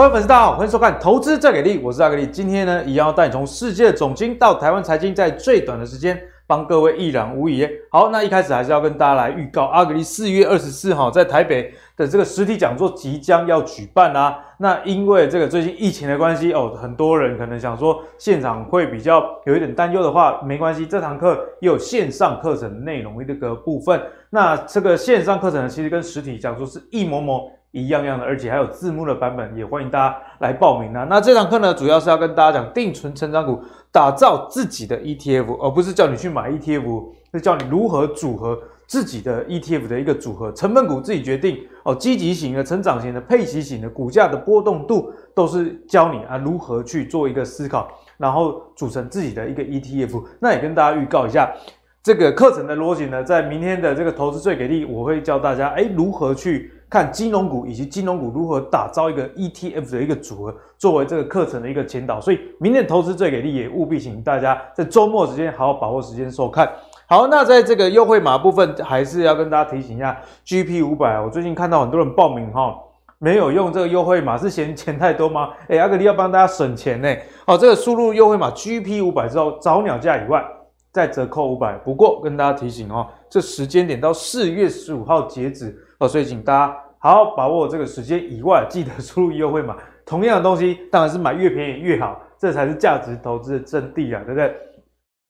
各位粉丝，大家好，欢迎收看《投资再给力》，我是阿格力。今天呢，一样要带你从世界总经到台湾财经，在最短的时间帮各位一览无遗。好，那一开始还是要跟大家来预告，阿格力四月二十四号在台北的这个实体讲座即将要举办啦、那因为这个最近疫情的关系哦，很多人可能想说现场会比较有一点担忧的话，没关系，这堂课也有线上课程内容的一个部分。那这个线上课程呢，其实跟实体讲座是一模模。一样样的，而且还有字幕的版本，也欢迎大家来报名啊。那这堂课呢，主要是要跟大家讲定存成长股，打造自己的 ETF，而不是叫你去买 ETF，是教你如何组合自己的 ETF 的一个组合，成分股自己决定哦，积极型的、成长型的、配息型的，股价的波动度都是教你啊如何去做一个思考，然后组成自己的一个 ETF。那也跟大家预告一下。这个课程的逻辑呢，在明天的这个投资最给力，我会教大家，诶如何去看金融股，以及金融股如何打造一个 ETF 的一个组合，作为这个课程的一个前导。所以，明天投资最给力，也务必请大家在周末时间好好把握时间收看。好，那在这个优惠码部分，还是要跟大家提醒一下，GP 五百，我最近看到很多人报名哈，没有用这个优惠码，是嫌钱太多吗？诶阿格力要帮大家省钱呢。好，这个输入优惠码 GP 五百之后，早鸟价以外。再折扣五百，不过跟大家提醒哦，这时间点到四月十五号截止哦，所以请大家好好把握这个时间以外，记得输入优惠码。同样的东西当然是买越便宜越好，这才是价值投资的真谛啊，对不对？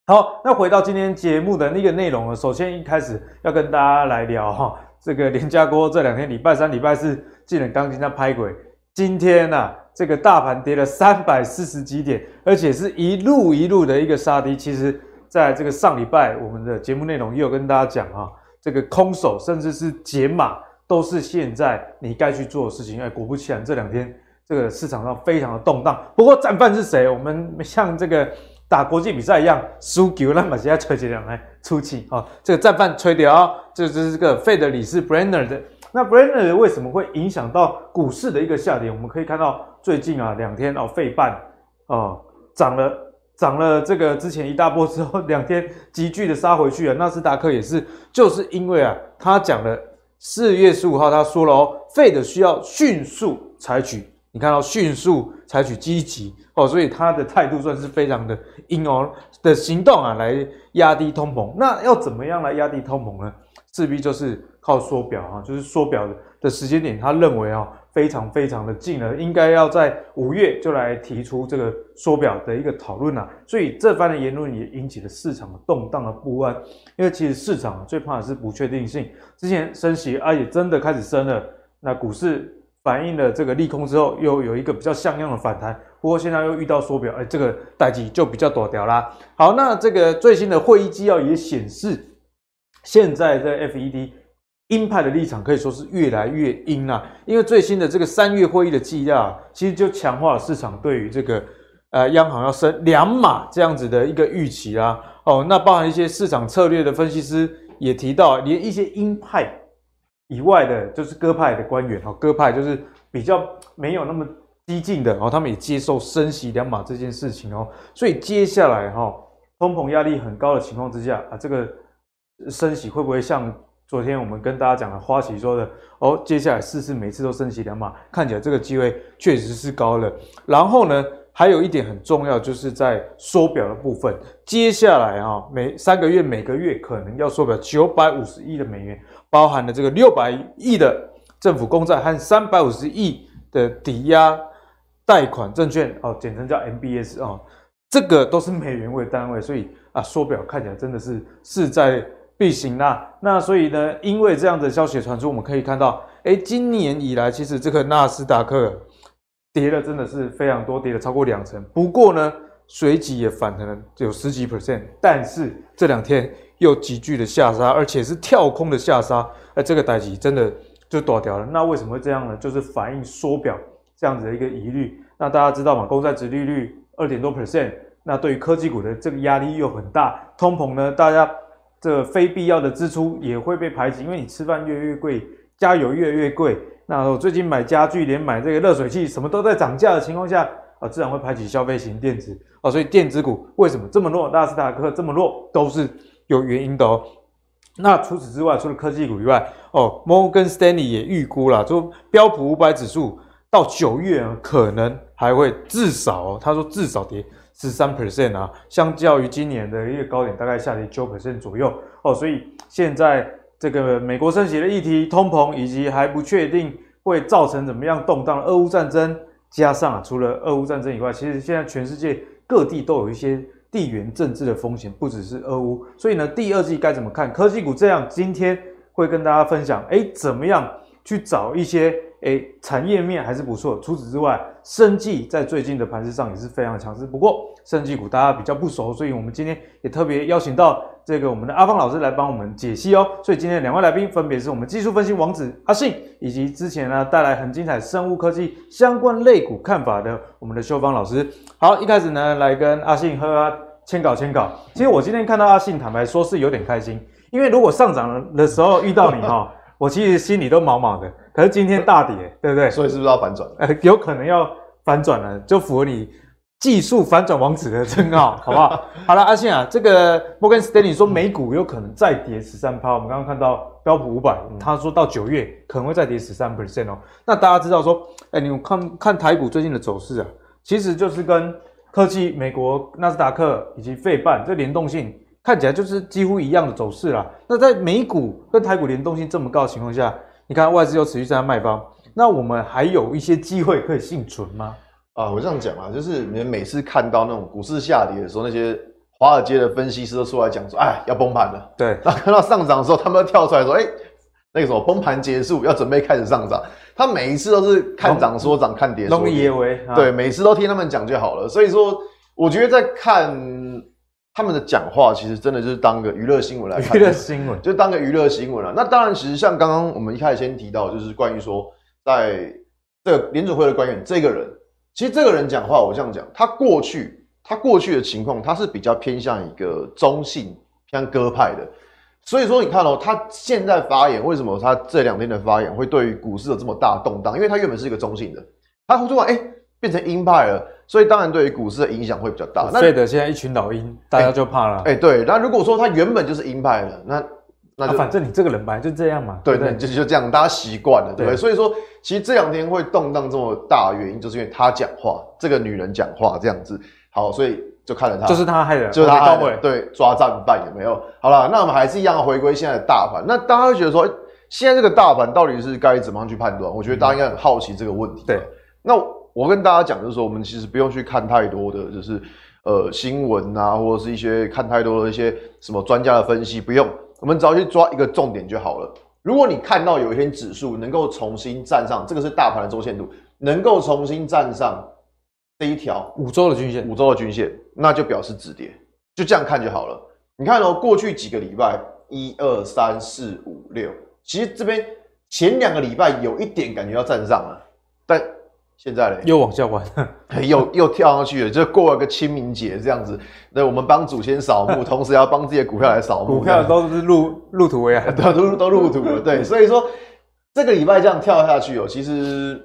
好，那回到今天节目的那个内容呢，首先一开始要跟大家来聊哈，这个连假过这两天礼拜三、礼拜四，竟然钢筋在拍鬼，今天啊，这个大盘跌了三百四十几点，而且是一路一路的一个杀低，其实。在这个上礼拜，我们的节目内容也有跟大家讲啊，这个空手甚至是解码，都是现在你该去做的事情。哎，果不其然，这两天这个市场上非常的动荡。不过战犯是谁？我们像这个打国际比赛一样，输球那么直接吹起来来出气啊。这个战犯吹掉，这就是这个费德里斯 Brenner。那 Brenner 为什么会影响到股市的一个下跌？我们可以看到最近啊两天哦，费半啊涨了。涨了这个之前一大波之后，两天急剧的杀回去啊。纳斯达克也是，就是因为啊，他讲了四月十五号他说了哦费的需要迅速采取，你看到迅速采取积极哦，所以他的态度算是非常的硬哦的行动啊，来压低通膨。那要怎么样来压低通膨呢？势必就是靠缩表啊，就是缩表的的时间点，他认为啊。非常非常的近了，应该要在五月就来提出这个缩表的一个讨论了，所以这番的言论也引起了市场的动荡的不安，因为其实市场最怕的是不确定性。之前升息啊，也真的开始升了，那股市反映了这个利空之后，又有一个比较像样的反弹，不过现在又遇到缩表，哎，这个代际就比较躲掉啦。好，那这个最新的会议纪要也显示，现在在 FED。鹰派的立场可以说是越来越鹰啦，因为最新的这个三月会议的纪要，其实就强化了市场对于这个呃央行要升两码这样子的一个预期啦。哦，那包含一些市场策略的分析师也提到，连一些鹰派以外的，就是鸽派的官员，哈，鸽派就是比较没有那么激进的，哦，他们也接受升息两码这件事情哦。所以接下来哈，通膨压力很高的情况之下啊，这个升息会不会像？昨天我们跟大家讲了花旗说的哦，接下来四次每次都升息两码，看起来这个机会确实是高了。然后呢，还有一点很重要，就是在缩表的部分，接下来啊，每三个月每个月可能要缩表九百五十亿的美元，包含了这个六百亿的政府公债和三百五十亿的抵押贷款证券哦，简称叫 MBS 哦，这个都是美元为单位，所以啊，缩表看起来真的是势在必行啦，那所以呢，因为这样的消息传出，我们可以看到，哎，今年以来其实这个纳斯达克跌了真的是非常多，跌了超过两成。不过呢，随即也反弹了有十几 percent，但是这两天又急剧的下杀，而且是跳空的下杀，哎，这个代志真的就躲掉了。那为什么会这样呢？就是反映缩表这样子的一个疑虑。那大家知道嘛，公债殖利率二点多 percent，那对于科技股的这个压力又很大，通膨呢，大家。这非必要的支出也会被排挤，因为你吃饭越来越贵，加油越来越贵。那我最近买家具，连买这个热水器，什么都在涨价的情况下，啊，自然会排挤消费型电子啊。所以电子股为什么这么弱？纳斯达克这么弱，都是有原因的哦。那除此之外，除了科技股以外，哦，摩根士丹利也预估了，说标普五百指数到九月可能还会至少、他说至少跌十三 percent 啊，相较于今年的一个高点，大概下跌九 percent 左右哦。所以现在这个美国升息的议题、通膨以及还不确定会造成怎么样动荡的俄乌战争，加上啊，除了俄乌战争以外，其实现在全世界各地都有一些。地缘政治的风险不只是俄乌，所以呢，第二季该怎么看？科技股这样，今天会跟大家分享，哎，怎么样去找一些，哎，产业面还是不错。除此之外，生技在最近的盘势上也是非常强势。不过，生技股大家比较不熟，所以我们今天也特别邀请到这个我们的阿方老师来帮我们解析哦。所以今天两位来宾分别是我们技术分析王子阿信，以及之前呢带来很精彩生物科技相关类股看法的我们的秀芳老师。好，一开始呢来跟阿信和他签稿签稿。其实我今天看到阿信，坦白说是有点开心，因为如果上涨的时候遇到你哈，我其实心里都毛毛的。可是今天大跌，对不对？所以是不是要反转？呃，有可能要反转了，就符合你技术反转王子的称号，好不好？好了，阿信啊，这个摩根斯丹利说美股有可能再跌十三趴。我们刚刚看到标普五百，他说到九月可能会再跌十三 percent 哦。那大家知道说，哎，你们看看台股最近的走势啊，其实就是跟。科技、美国纳斯达克以及费半，这联动性看起来就是几乎一样的走势啦。那在美股跟台股联动性这么高的情况下，你看外资又持续在卖方，那我们还有一些机会可以幸存吗？啊，我这样讲啊，就是你们每次看到那种股市下跌的时候，那些华尔街的分析师都出来讲说，哎，要崩盘了。对，那看到上涨的时候，他们要跳出来说，哎。那个什么崩盘结束，要准备开始上涨，他每一次都是看涨说涨，看跌说跌。对，每次都听他们讲就好了。所以说，我觉得在看他们的讲话，其实真的就是当个娱乐新闻来看。娱乐新闻就当个娱乐新闻了。那当然，其实像刚刚我们一开始先提到，就是关于说，在这个联准会的官员这个人，其实这个人讲话，我这样讲，他过去他过去的情况，他是比较偏向一个中性偏鸽派的。所以说，你看哦，他现在发言，为什么他这两天的发言会对于股市有这么大动荡？因为他原本是一个中性的，他突然哎变成鹰派了，所以当然对于股市的影响会比较大。费德现在一群老鹰，大家就怕了。哎，对，那如果说他原本就是鹰派的，那那、啊、反正你这个人本来就这样嘛，对对，就就这样，大家习惯了，对不对？所以说，其实这两天会动荡这么大的原因，就是因为他讲话，这个女人讲话这样子。好，所以。就看了他，就是他害的，就是他害的。对，抓战犯有没有？好了，那我们还是一样回归现在的大盘。那大家会觉得说，现在这个大盘到底是该怎么样去判断？我觉得大家应该很好奇这个问题。对，那我跟大家讲就是说，我们其实不用去看太多的，就是呃新闻啊，或者是一些看太多的一些什么专家的分析，不用，我们只要去抓一个重点就好了。如果你看到有一天指数能够重新站上，这个是大盘的周线图，能够重新站上。这一条五周的均线，五周的均线，那就表示止跌，就这样看就好了。你看哦，过去几个礼拜，一二三四五六，其实这边前两个礼拜有一点感觉要站上了，但现在嘞，又往下弯，又又跳上去了，就过了个清明节这样子。那我们帮祖先扫墓，同时要帮自己的股票来扫墓，股票都是入入土为安，都都都入土了。对，所以说这个礼拜这样跳下去哦，其实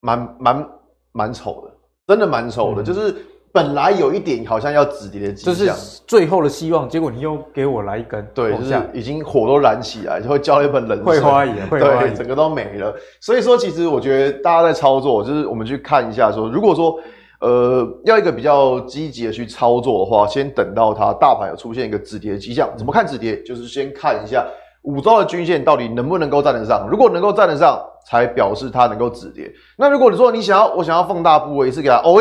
蛮蛮蛮丑的。真的蛮丑的，嗯，就是本来有一点好像要止跌的迹象，就是最后的希望，结果你又给我来一根，对，就是已经火都燃起来，就会浇了一盆冷水，会花一会花对，整个都没了。所以说，其实我觉得大家在操作，就是我们去看一下说，说如果说呃要一个比较积极的去操作的话，先等到它大盘有出现一个止跌的迹象，怎么看止跌？就是先看一下五周的均线到底能不能够站得上，如果能够站得上。才表示它能够止跌。那如果你说你想要，我想要放大部位，是给它哦，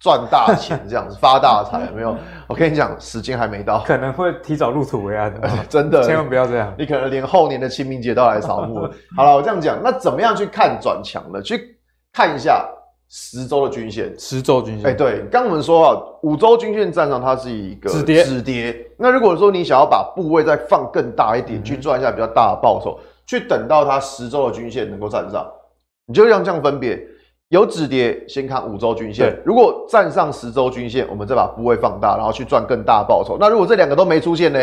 赚大钱这样子 发大财，有没有？我跟你讲，时间还没到，可能会提早入土为安的，真的，千万不要这样。你可能连后年的清明节都来扫墓了。好了，我这样讲，那怎么样去看转强呢？去看一下十周的均线，十周均线。哎、欸，对，刚我们说啊，五周均线站上，它是一个止跌，止跌。那如果说你想要把部位再放更大一点，嗯、去赚一下比较大的报酬。去等到它十周的均线能够站上，你就像这样分别，有止跌先看五周均线，如果站上十周均线，我们再把部位放大，然后去赚更大的报酬。那如果这两个都没出现呢？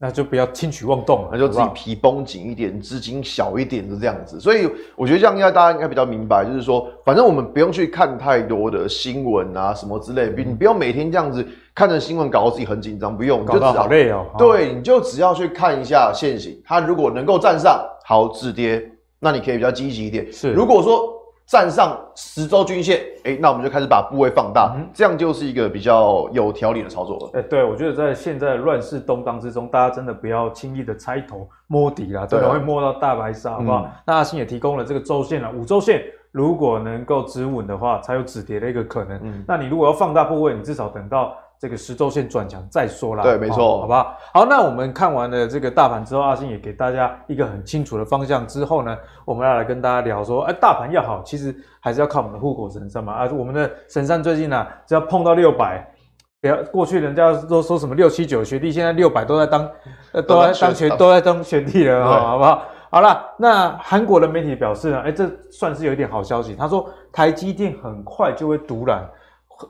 那就不要轻举妄动了，那就自己皮绷紧一点，资金小一点的这样子。所以我觉得这样应该大家应该比较明白，就是说，反正我们不用去看太多的新闻啊什么之类，你不用每天这样子看着新闻搞得自己很紧张，不用，搞得好累哦。对，你就只要去看一下现行，它如果能够站上，好止跌，那你可以比较积极一点。是，如果说站上十周均线，哎、欸，那我们就开始把部位放大，嗯、这样就是一个比较有条理的操作了。哎、欸，对，我觉得在现在乱世动荡之中，大家真的不要轻易的猜头摸底啦，真的会摸到大白鲨，好不好？嗯、那阿星也提供了这个周线了，五周线如果能够止稳的话，才有止跌的一个可能。嗯，那你如果要放大部位，你至少等到。这个十周线转强再说啦，对，没错，好不好？好，那我们看完了这个大盘之后，阿星也给大家一个很清楚的方向。之后呢，我们要来跟大家聊说，哎，大盘要好，其实还是要靠我们的护国神山嘛。啊，我们的神山最近呢、啊，只要碰到六百，不要过去人家都说什么六七九学弟，现在六百都在当，呃，都在当学，都在当学弟了啊，好不好？好了，那韩国的媒体表示呢，哎，这算是有一点好消息。他说，台积电很快就会独揽。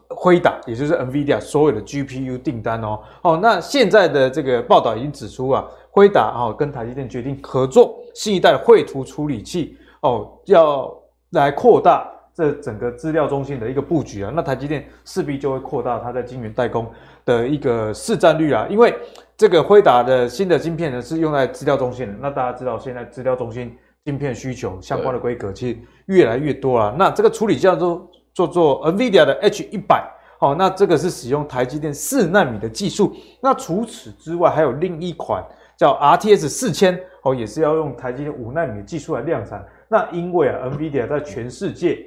辉达，也就是 NVIDIA 所有的 GPU 订单哦，哦，那现在的这个报道已经指出啊，辉达啊跟台积电决定合作新一代绘图处理器哦，要来扩大这整个资料中心的一个布局啊，那台积电势必就会扩大它在晶圆代工的一个市占率啊，因为这个辉达的新的晶片呢是用在资料中心的，那大家知道现在资料中心晶片需求相关的规格其实越来越多了，那这个处理器叫做。做做 NVIDIA 的 H 一百，好，那这个是使用台积电四纳米的技术。那除此之外，还有另一款叫 RTS 四千，哦，也是要用台积电五纳米的技术来量产。那因为啊，NVIDIA 在全世界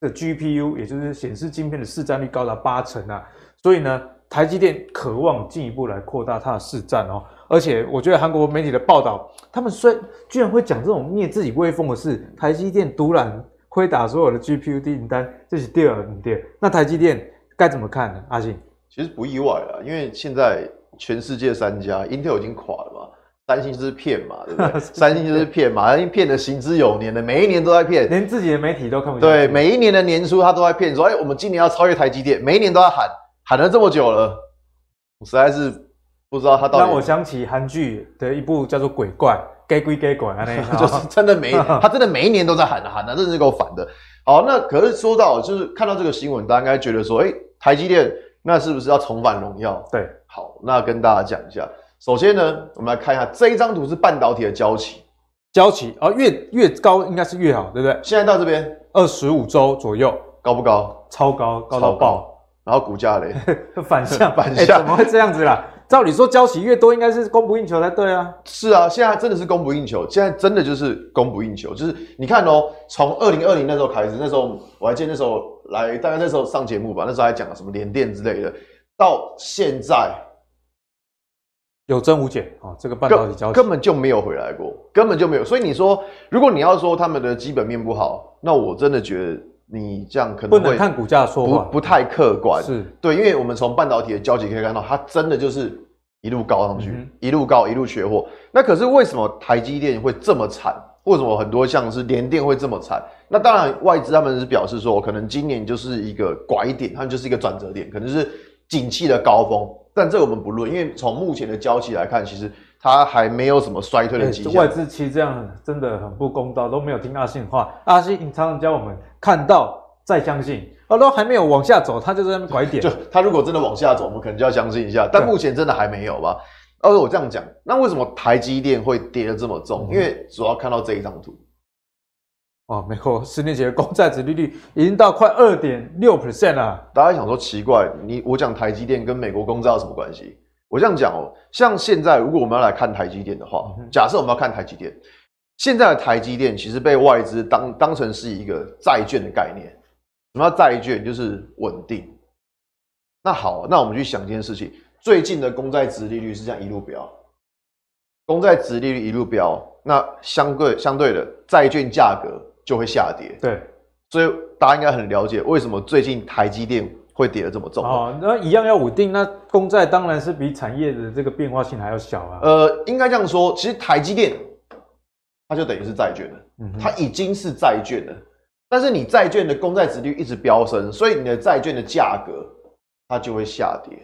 的 GPU，也就是显示晶片的市占率高达八成啊，所以呢，台积电渴望进一步来扩大它的市占哦。而且我觉得韩国媒体的报道，他们虽居然会讲这种灭自己威风的事，台积电独揽。辉达所有的 GPU 订单，这是第二，第二。那台积电该怎么看呢？阿信，其实不意外啦，因为现在全世界三家，Intel 已经垮了嘛，三星就是骗嘛，对不对？三星就是骗嘛，三星骗的行之有年的，每一年都在骗，连自己的媒体都看不见。对，每一年的年初他都在骗，说，哎，我们今年要超越台积电，每一年都在喊，喊了这么久了，我实在是不知道他到底。让我想起韩剧的一部叫做《鬼怪》。给归给管啊，那 就是真的每 他真的每一年都在喊啊喊啊，真的是够烦的。好，那可是说到就是看到这个新闻，大家应该觉得说，哎、欸，台积电那是不是要重返荣耀？对，好，那跟大家讲一下。首先呢，我们来看一下这一张图是半导体的交期，交期啊，越越高应该是越好，对不对？现在到这边二十五周左右，高不高？超高，高到爆。然后股价嘞，反 向反向、欸，怎么会这样子啦？照理说，交期越多，应该是供不应求才对啊。是啊，现在真的是供不应求，现在真的就是供不应求。就是你看哦，从二零二零那时候开始，那时候我还记得那时候来，大概那时候上节目吧，那时候还讲了什么联电之类的，到现在有增无减啊，这个半导体交期根本就没有回来过，根本就没有。所以你说，如果你要说他们的基本面不好，那我真的觉得。你这样可能会不能看股价说话，不不太客观。是对，因为我们从半导体的交集可以看到，它真的就是一路高上去，嗯、一路高，一路缺货。那可是为什么台积电会这么惨？为什么很多像是联电会这么惨？那当然，外资他们是表示说，可能今年就是一个拐点，他们就是一个转折点，可能是景气的高峰。但这个我们不论，因为从目前的交期来看，其实。它还没有什么衰退的迹象。外资其实这样真的很不公道，都没有听阿信的话。阿信常常教我们看到再相信，哦，都还没有往下走，他就在那边拐点。就他如果真的往下走，我们可能就要相信一下。但目前真的还没有吧？而我这样讲，那为什么台积电会跌得这么重？嗯、因为主要看到这一张图。哦，没错，十年期的公债值利率已经到快二点六 percent 了。大家想说奇怪，你我讲台积电跟美国公债有什么关系？我这样讲哦，像现在如果我们要来看台积电的话，假设我们要看台积电，现在的台积电其实被外资当当成是一个债券的概念。什么叫债券？就是稳定。那好，那我们去想一件事情，最近的公债殖利率是这样一路飙，公债殖利率一路飙，那相对相对的债券价格就会下跌。对，所以大家应该很了解为什么最近台积电。会跌得这么重哦，那一样要稳定，那公债当然是比产业的这个变化性还要小啊。呃，应该这样说，其实台积电它就等于是债券了，嗯、它已经是债券了。但是你债券的公债值率一直飙升，所以你的债券的价格它就会下跌。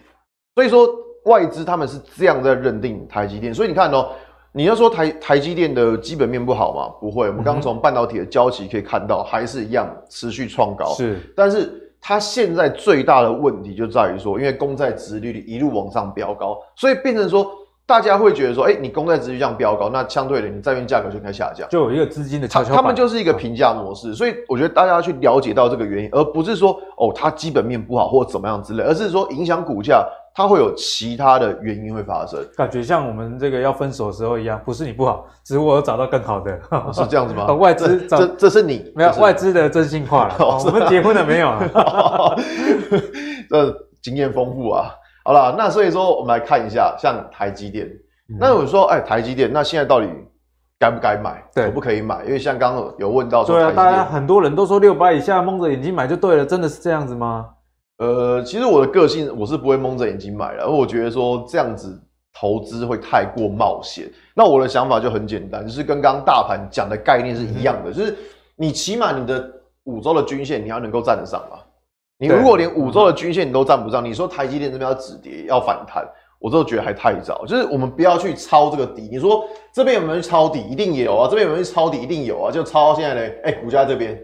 所以说外资他们是这样在认定台积电。所以你看哦，你要说台台积电的基本面不好吗？不会，我们刚从半导体的交期可以看到，还是一样持续创高。是，但是。它现在最大的问题就在于说，因为公债殖利率一路往上飙高，所以变成说大家会觉得说，哎、欸，你公债殖利率这样飙高，那相对的，你债券价格就应该下降，就有一个资金的跷跷板。他们就是一个评价模式，所以我觉得大家要去了解到这个原因，而不是说哦，它基本面不好或者怎么样之类，而是说影响股价，它会有其他的原因会发生。感觉像我们这个要分手的时候一样，不是你不好，只是我有找到更好的，是这样子吗？外资这这是你没有外资的真心话了。我们结婚了没有啊？这经验丰富啊。好了，那所以说我们来看一下，像台积电。那我说，哎，台积电，那现在到底该不该买？可不可以买？因为像刚刚有问到说，对啊，大家很多人都说六百以下蒙着眼睛买就对了，真的是这样子吗？呃，其实我的个性我是不会蒙着眼睛买的，而我觉得说这样子投资会太过冒险。那我的想法就很简单，就是跟刚刚大盘讲的概念是一样的，就是你起码你的五周的均线你要能够站得上嘛。你如果连五周的均线你都站不上，你说台积电这边要止跌要反弹？我都觉得还太早，就是我们不要去抄这个底。你说这边有没有去抄底？一定有啊，这边有没有去抄底？一定有啊，就抄到现在呢。哎、欸，股价这边，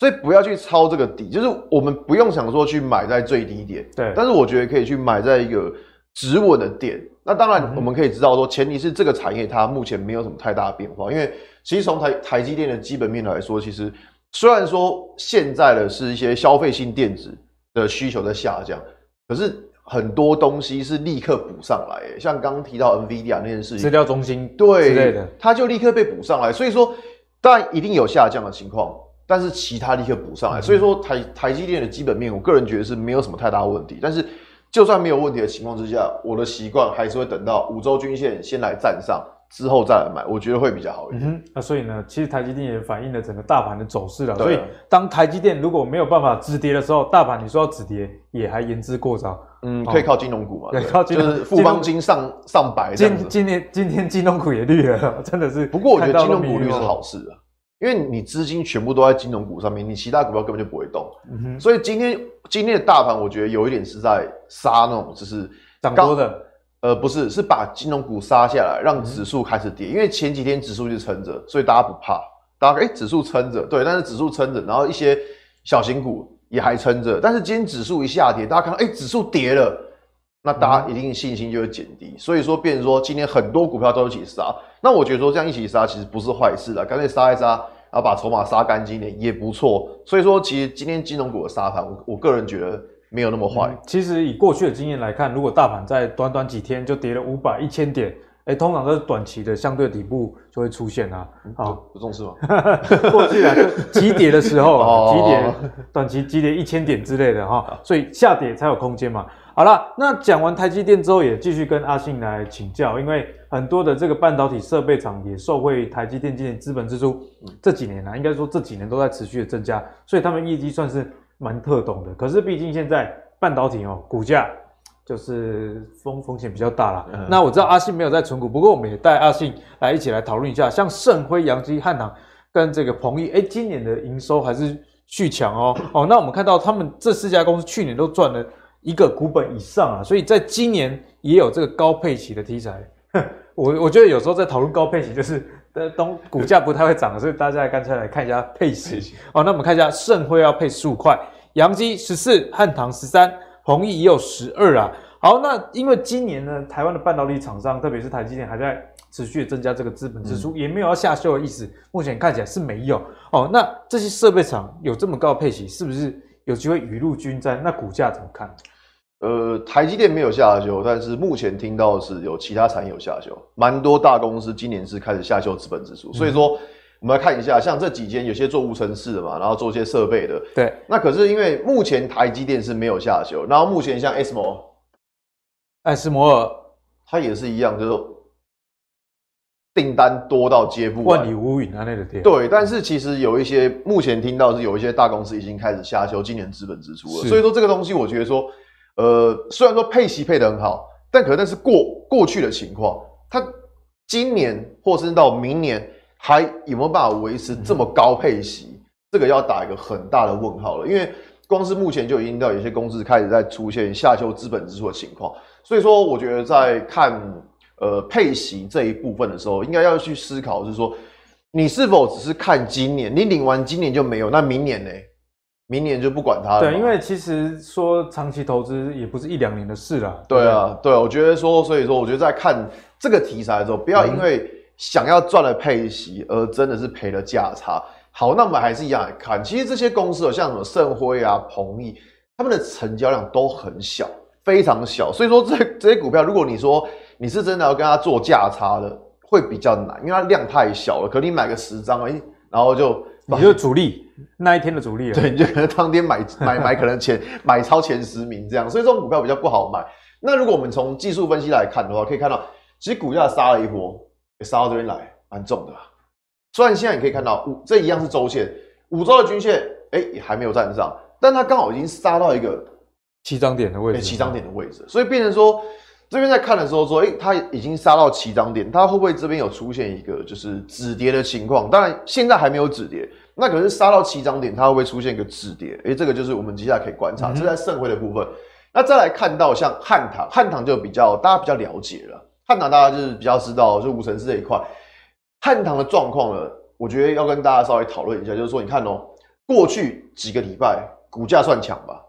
所以不要去抄这个底，就是我们不用想说去买在最低点，对。但是我觉得可以去买在一个止稳的点。那当然，我们可以知道说，前提是这个产业它目前没有什么太大的变化，因为其实从台台积电的基本面来说，其实虽然说现在的是一些消费性电子的需求在下降，可是。很多东西是立刻补上来，像刚刚提到 NVIDIA 那件事情，资料中心对之类的，它就立刻被补上来。所以说，当然一定有下降的情况，但是其他立刻补上来。所以说台台积电的基本面，我个人觉得是没有什么太大问题。但是就算没有问题的情况之下，我的习惯还是会等到五周均线先来站上。之后再来买，我觉得会比较好一点。嗯那所以呢，其实台积电也反映了整个大盘的走势了。所以当台积电如果没有办法止跌的时候，大盘你说要止跌也还言之过早。嗯，可以靠金融股嘛？对，靠金融就是富邦金上上百。今今天今天金融股也绿了，真的是。不过我觉得金融股绿是好事啊，因为你资金全部都在金融股上面，你其他股票根本就不会动。嗯哼。所以今天今天的大盘，我觉得有一点是在杀那种，就是涨多的。呃，不是，是把金融股杀下来，让指数开始跌。嗯、因为前几天指数就撑着，所以大家不怕。大家哎、欸，指数撑着，对，但是指数撑着，然后一些小型股也还撑着。但是今天指数一下跌，大家看到哎、欸，指数跌了，那大家一定信心就会减低。嗯、所以说，变成说今天很多股票都一起杀。那我觉得说这样一起杀其实不是坏事了，干脆杀一杀，然后把筹码杀干净点也不错。所以说，其实今天金融股的杀盘，我我个人觉得。没有那么坏、嗯。其实以过去的经验来看，如果大盘在短短几天就跌了五百、一千点，哎，通常都是短期的相对底部就会出现啊。好、重视吗？过去啊，就急跌的时候啊，急跌，短期急跌一千点之类的哈，所以下跌才有空间嘛。好了，那讲完台积电之后，也继续跟阿信来请教，因为很多的这个半导体设备厂也受惠台积电今年资本支出这几年啊，应该说这几年都在持续的增加，所以他们业绩算是。蛮特懂的，可是毕竟现在半导体哦，股价就是风风险比较大啦。嗯、那我知道阿信没有在存股，不过我们也带阿信来一起来讨论一下，像盛辉、扬基、汉唐跟这个鹏毅，哎，今年的营收还是续强哦。哦，那我们看到他们这四家公司去年都赚了一个股本以上啊，所以在今年也有这个高配息的题材。我我觉得有时候在讨论高配息，就是当股价不太会涨，所以大家干脆来看一下配息。哦，那我们看一下盛辉要配十五块。扬基十四，汉唐十三，弘毅也有十二啊。好，那因为今年呢，台湾的半导体厂商，特别是台积电，还在持续增加这个资本支出，嗯、也没有要下修的意思。目前看起来是没有哦。那这些设备厂有这么高的配息，是不是有机会雨露均沾？那股价怎么看？呃，台积电没有下修，但是目前听到的是有其他产业有下修，蛮多大公司今年是开始下修资本支出，嗯、所以说。我们来看一下，像这几间有些做无尘室的嘛，然后做一些设备的。对。那可是因为目前台积电是没有下修，然后目前像 ASML，艾斯摩尔，它也是一样，就是订单多到接不完，万里无云啊，那个天。对，但是其实有一些目前听到是有一些大公司已经开始下修今年资本支出了，所以说这个东西我觉得说，呃，虽然说配息配得很好，但可能那是过过去的情况，它今年或是到明年。还有没有办法维持这么高配息？这个要打一个很大的问号了。因为光是目前就已经到有些公司开始在出现下修资本支出的情况，所以说我觉得在看呃配息这一部分的时候，应该要去思考，就是说你是否只是看今年，你领完今年就没有，那明年呢？明年就不管它了。对，因为其实说长期投资也不是一两年的事了。对啊，对，我觉得说，所以说，我觉得在看这个题材的时候，不要因为想要赚了配息而真的是赔了价差。好，那我们还是一样来看，其实这些公司像什么盛辉啊、鹏益，他们的成交量都很小，非常小。所以说这 这些股票，如果你说你是真的要跟它做价差的，会比较难，因为它量太小了。可你买个十张，哎，然后就你就主力那一天的主力了，对，你就可能当天买买买，可能前 买超前十名这样。所以这种股票比较不好买。那如果我们从技术分析来看的话，可以看到，其实股价杀了一波，也杀到这边来，蛮重的。虽然现在你可以看到五，这一样是周线，五周的均线，哎，也还没有站上，但它刚好已经杀到一个起涨点的位置，起涨点的位置，所以变成说，这边在看的时候说，哎，它已经杀到起涨点，它会不会这边有出现一个就是止跌的情况？当然现在还没有止跌，那可是杀到起涨点，它会不会出现一个止跌？哎，这个就是我们接下来可以观察，这是在盛辉的部分。那再来看到像汉唐，汉唐就比较大家比较了解了，汉唐大家就是比较知道，就五城市这一块。汉唐的状况呢，我觉得要跟大家稍微讨论一下，就是说，你看哦，过去几个礼拜股价算强吧，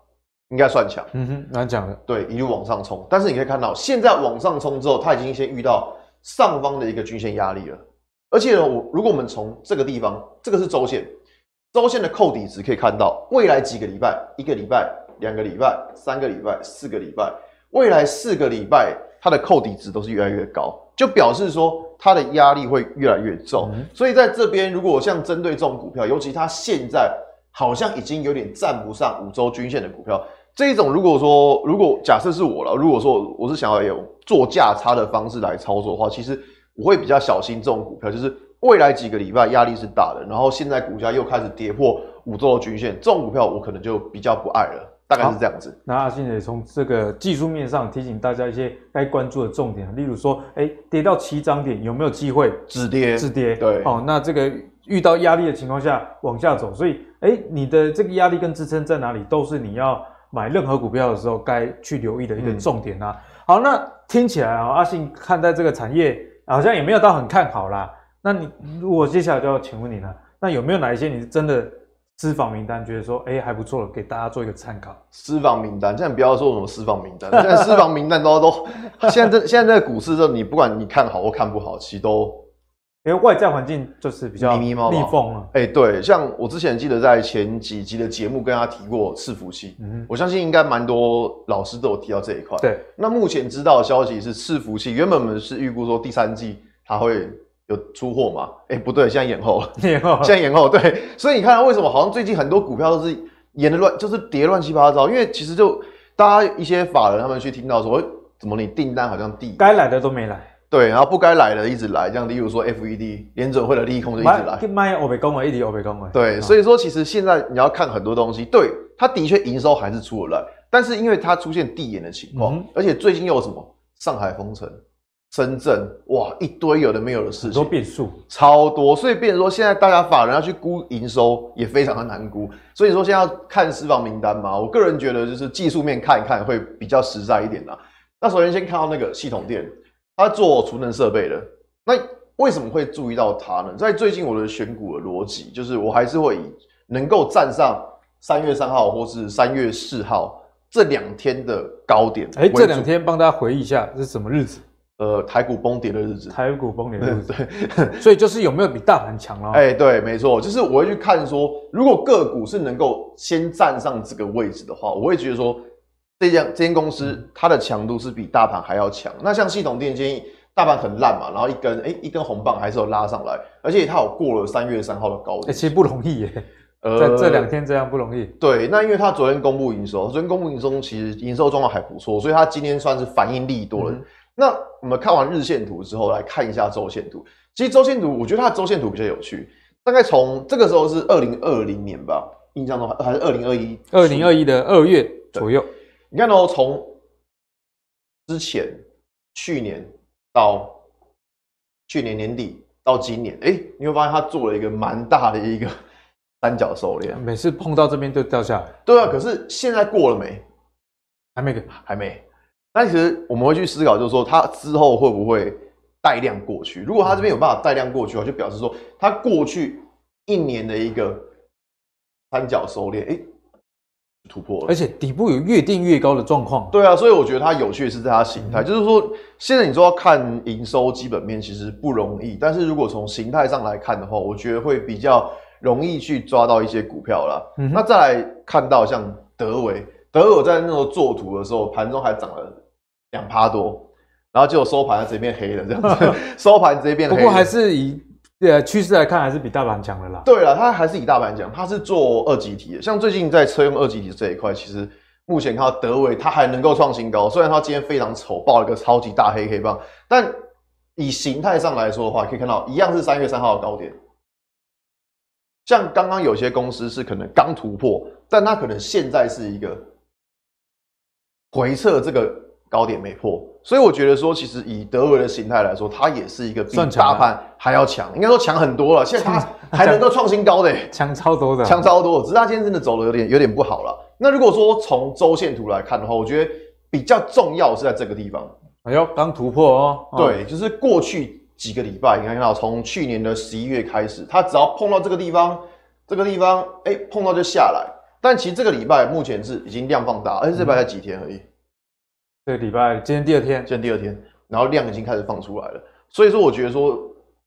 应该算强，嗯哼，难讲的，对，一路往上冲。但是你可以看到，现在往上冲之后，它已经先遇到上方的一个均线压力了。而且呢，我如果我们从这个地方，这个是周线，周线的扣底值可以看到，未来几个礼拜，一个礼拜、两个礼拜、三个礼拜、四个礼拜，未来四个礼拜，它的扣底值都是越来越高，就表示说。它的压力会越来越重，嗯、所以在这边，如果像针对这种股票，尤其它现在好像已经有点站不上五周均线的股票，这一种如果说，如果假设是我了，如果说我是想要用做价差的方式来操作的话，其实我会比较小心这种股票，就是未来几个礼拜压力是大的，然后现在股价又开始跌破五周的均线，这种股票我可能就比较不爱了。大概是这样子。那阿信也从这个技术面上提醒大家一些该关注的重点，例如说，哎、欸，跌到起涨点有没有机会止跌？止跌。对。哦，那这个遇到压力的情况下往下走，所以，哎、欸，你的这个压力跟支撑在哪里，都是你要买任何股票的时候该去留意的一个重点啊。嗯、好，那听起来啊，阿信看待这个产业好像也没有到很看好啦。那你如果接下来就要请问你了，那有没有哪一些你是真的？私房名单觉得说，哎、欸，还不错了，给大家做一个参考。私房名单，现在不要说什么私房名单，现在私房名单都都，现在这现在这股市，这你不管你看好或看不好，其实都，因为外在环境就是比较逆风了。哎、欸，对，像我之前记得在前几集的节目跟他提过伺服器，嗯哼，我相信应该蛮多老师都有提到这一块。对，那目前知道的消息是伺服器，原本我们是预估说第三季它会。有出货吗？哎、欸，不对，现在延后了，延后，现在延后。对，所以你看为什么好像最近很多股票都是演的乱，就是跌乱七八糟？因为其实就大家一些法人他们去听到说，怎么你订单好像递，该来的都没来，对，然后不该来的一直来，这样例如说 FED 联准会的利空就一直来，卖欧一直欧对，所以说其实现在你要看很多东西，对，它的确营收还是出得来，但是因为它出现递延的情况，嗯、而且最近又有什么上海封城。深圳哇，一堆有的没有的事情，都变数超多，所以变成说现在大家法人要去估营收也非常的难估，所以说现在要看私房名单嘛，我个人觉得就是技术面看一看会比较实在一点啦。那首先先看到那个系统店，他做储能设备的，那为什么会注意到它呢？在最近我的选股的逻辑就是我还是会以能够站上三月三号或是三月四号这两天的高点，哎、欸，这两天帮大家回忆一下是什么日子？呃，台股崩跌的日子，台股崩跌的日子，对，所以就是有没有比大盘强了？哎、欸，对，没错，就是我会去看说，如果个股是能够先站上这个位置的话，我会觉得说，这家这间公司它的强度是比大盘还要强。那像系统电，建议大盘很烂嘛，然后一根哎、欸、一根红棒还是有拉上来，而且它有过了三月三号的高点，哎、欸，其实不容易耶，呃，在这两天这样不容易。对，那因为它昨天公布营收，昨天公布营收其实营收状况还不错，所以它今天算是反应力多了。嗯那我们看完日线图之后，来看一下周线图。其实周线图，我觉得它的周线图比较有趣。大概从这个时候是二零二零年吧，印象中还是二零二一，二零二一的二月左右。你看哦，从之前去年到去年年底到今年，哎，你会发现它做了一个蛮大的一个三角收敛。每次碰到这边就掉下来。对啊，可是现在过了没？还没，还没。但其实我们会去思考，就是说它之后会不会带量过去？如果它这边有办法带量过去的话，就表示说它过去一年的一个三角收敛，哎，突破了，而且底部有越定越高的状况。对啊，所以我觉得它有趣的是在它形态，嗯、就是说现在你说要看营收基本面其实不容易，但是如果从形态上来看的话，我觉得会比较容易去抓到一些股票啦。嗯、那再来看到像德维，德尔在那时候做图的时候，盘中还涨了两趴多，然后结果收盘直接变黑了，这样子，收盘直接变黑。不过还是以。对啊，趋势来看还是比大盘强的啦。对了，它还是以大盘强，它是做二级体的。像最近在车用二级体这一块，其实目前看到德伟它还能够创新高，虽然它今天非常丑，爆了个超级大黑黑棒，但以形态上来说的话，可以看到一样是三月三号的高点。像刚刚有些公司是可能刚突破，但它可能现在是一个回撤这个。高点没破，所以我觉得说，其实以德维的形态来说，它也是一个比大盘还要强，应该说强很多了。现在它还能够创新高的，强超多的，强超多。只是它今天真的走的有点有点不好了。那如果说从周线图来看的话，我觉得比较重要是在这个地方。哎呦，刚突破哦。对，就是过去几个礼拜，你看到从去年的十一月开始，它只要碰到这个地方，这个地方，哎，碰到就下来。但其实这个礼拜目前是已经量放大，而且这礼拜才几天而已。嗯这个礼拜今天第二天，今天第二天，然后量已经开始放出来了，所以说我觉得说，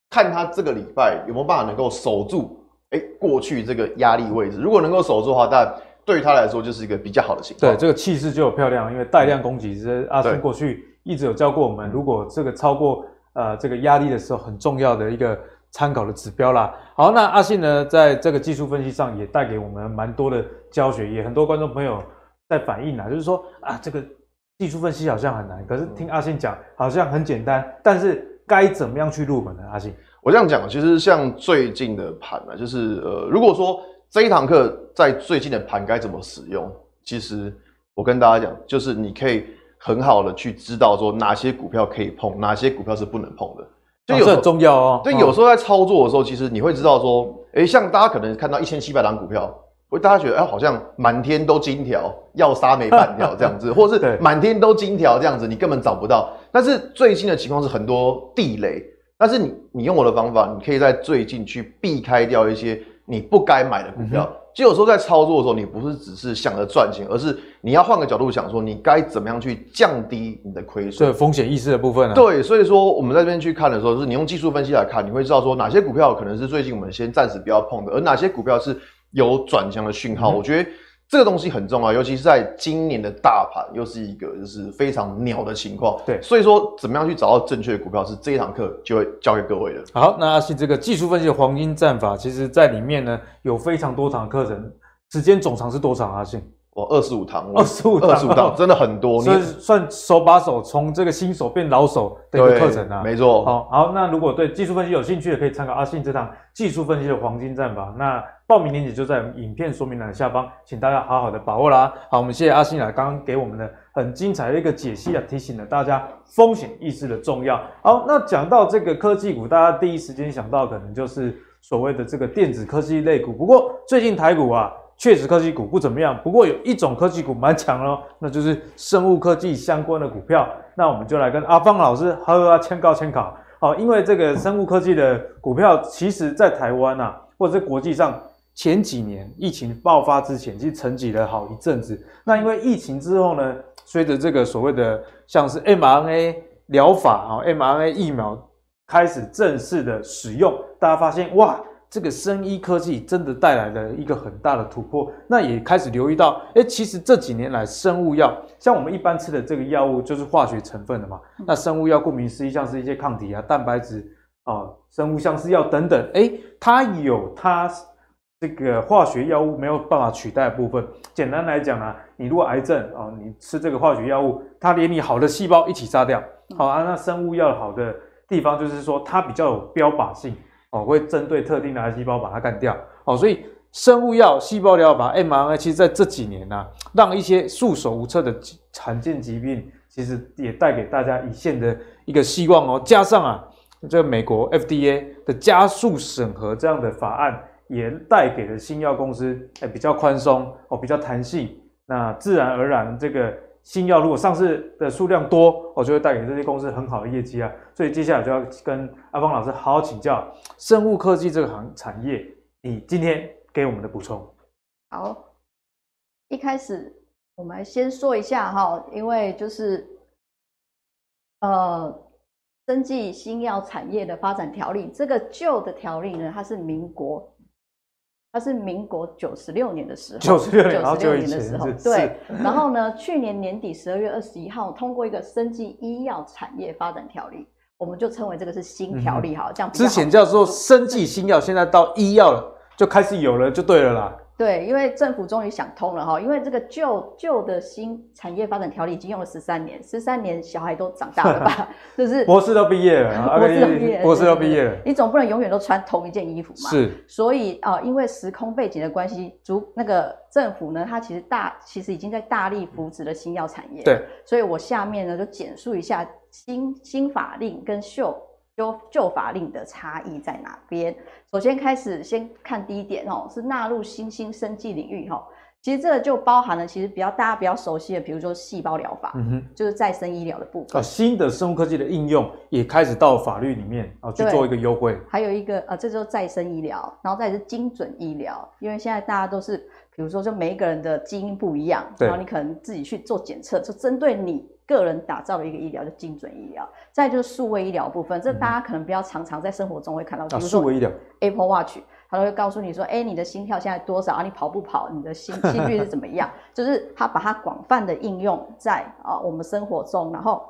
看他这个礼拜有没有办法能够守住，哎，过去这个压力位置，如果能够守住的话，但对于他来说就是一个比较好的情况。对，这个气势就有漂亮，因为带量攻击，是阿信过去一直有教过我们，如果这个超过呃这个压力的时候，很重要的一个参考的指标啦。好，那阿信呢，在这个技术分析上也带给我们蛮多的教学，也很多观众朋友在反映啊，就是说啊这个。技术分析好像很难，可是听阿信讲好像很简单。但是该怎么样去入门呢？阿信，我这样讲，其实像最近的盘呢，就是呃，如果说这一堂课在最近的盘该怎么使用，其实我跟大家讲，就是你可以很好的去知道说哪些股票可以碰，哪些股票是不能碰的，就有、哦、很重要哦。对，有时候在操作的时候，其实你会知道说，哎，像大家可能看到一千七百档股票。大家觉得哎，好像满天都金条，要杀没半条这样子，或是满天都金条这样子，你根本找不到。但是最近的情况是很多地雷，但是你你用我的方法，你可以在最近去避开掉一些你不该买的股票。就、嗯、有时候在操作的时候，你不是只是想着赚钱，而是你要换个角度想说，你该怎么样去降低你的亏损。对风险意识的部分啊。对，所以说我们在这边去看的时候，就是你用技术分析来看，你会知道说哪些股票可能是最近我们先暂时不要碰的，而哪些股票是。有转强的讯号，我觉得这个东西很重要，尤其是在今年的大盘又是一个就是非常鸟的情况。对，所以说怎么样去找到正确的股票，是这一堂课就会教给各位的。好，那是这个技术分析的黄金战法，其实在里面呢有非常多堂课程，时间总长是多长？阿信？我，二十五堂，二十五，二十五堂，真的很多。所以算手把手从这个新手变老手的一个课程啊。没错。好，好，那如果对技术分析有兴趣的，可以参考阿信这堂技术分析的黄金战法。那报名链接就在影片说明栏下方，请大家好好的把握啦。好，我们谢谢阿信啊，刚刚给我们的很精彩的一个解析啊，提醒了大家风险意识的重要。好，那讲到这个科技股，大家第一时间想到可能就是所谓的这个电子科技类股。不过最近台股啊。确实科技股不怎么样，不过有一种科技股蛮强哦，那就是生物科技相关的股票。那我们就来跟阿方老师好好签高签考。好，因为这个生物科技的股票，其实在台湾啊，或者是国际上，前几年疫情爆发之前，其实沉寂了好一阵子。那因为疫情之后呢，随着这个所谓的像是 mRNA 疗法啊，mRNA 疫苗开始正式的使用，大家发现哇。这个生医科技真的带来了一个很大的突破，那也开始留意到，诶，其实这几年来，生物药像我们一般吃的这个药物就是化学成分的嘛，那生物药顾名思义，像是一些抗体啊、蛋白质啊、生物相似药等等，诶，它有它这个化学药物没有办法取代的部分。简单来讲啊，你如果癌症啊，你吃这个化学药物，它连你好的细胞一起杀掉。好啊，那生物药好的地方就是说，它比较有标靶性。哦，会针对特定的癌细胞把它干掉。哦，所以生物药、细胞疗法、mRNA，其实在这几年呢、啊，让一些束手无策的罕见疾病，其实也带给大家一线的一个希望哦。加上啊，这个美国 FDA 的加速审核这样的法案，也带给了新药公司诶比较宽松哦，比较弹性。那自然而然这个。新药如果上市的数量多，我就会带给这些公司很好的业绩啊。所以接下来就要跟阿方老师好好请教生物科技这个行产业，你今天给我们的补充。好，一开始我们先说一下哈，因为就是呃，生技新药产业的发展条例，这个旧的条例呢，它是民国。它是民国九十六年的时候，九十六年的时候，对。然后呢，去年年底十二月二十一号通过一个生技医药产业发展条例，我们就称为这个是新条例哈，这样。之前叫做生技新药，现在到医药了，就开始有了，就对了啦。对，因为政府终于想通了哈，因为这个旧旧的新产业发展条例已经用了十三年，十三年小孩都长大了吧？就是博士都毕业了，博士都毕业，博士都毕业了。你总不能永远都穿同一件衣服嘛？是。所以啊、呃，因为时空背景的关系，主那个政府呢，它其实大其实已经在大力扶持了新药产业。对。所以我下面呢就简述一下新新法令跟旧。旧旧法令的差异在哪边？首先开始先看第一点哦，是纳入新兴生技领域哈。其实这个就包含了其实比较大家比较熟悉的，比如说细胞疗法，嗯哼，就是再生医疗的部分。啊新的生物科技的应用也开始到法律里面啊去做一个优惠。还有一个呃，这就是再生医疗，然后再是精准医疗，因为现在大家都是比如说就每一个人的基因不一样，然后你可能自己去做检测，就针对你。个人打造的一个医疗，就精准医疗。再就是数位医疗部分，这大家可能比较常常在生活中会看到，比如说 Apple Watch，它都会告诉你说，哎，你的心跳现在多少啊？你跑不跑？你的心 心率是怎么样？就是它把它广泛的应用在啊我们生活中，然后，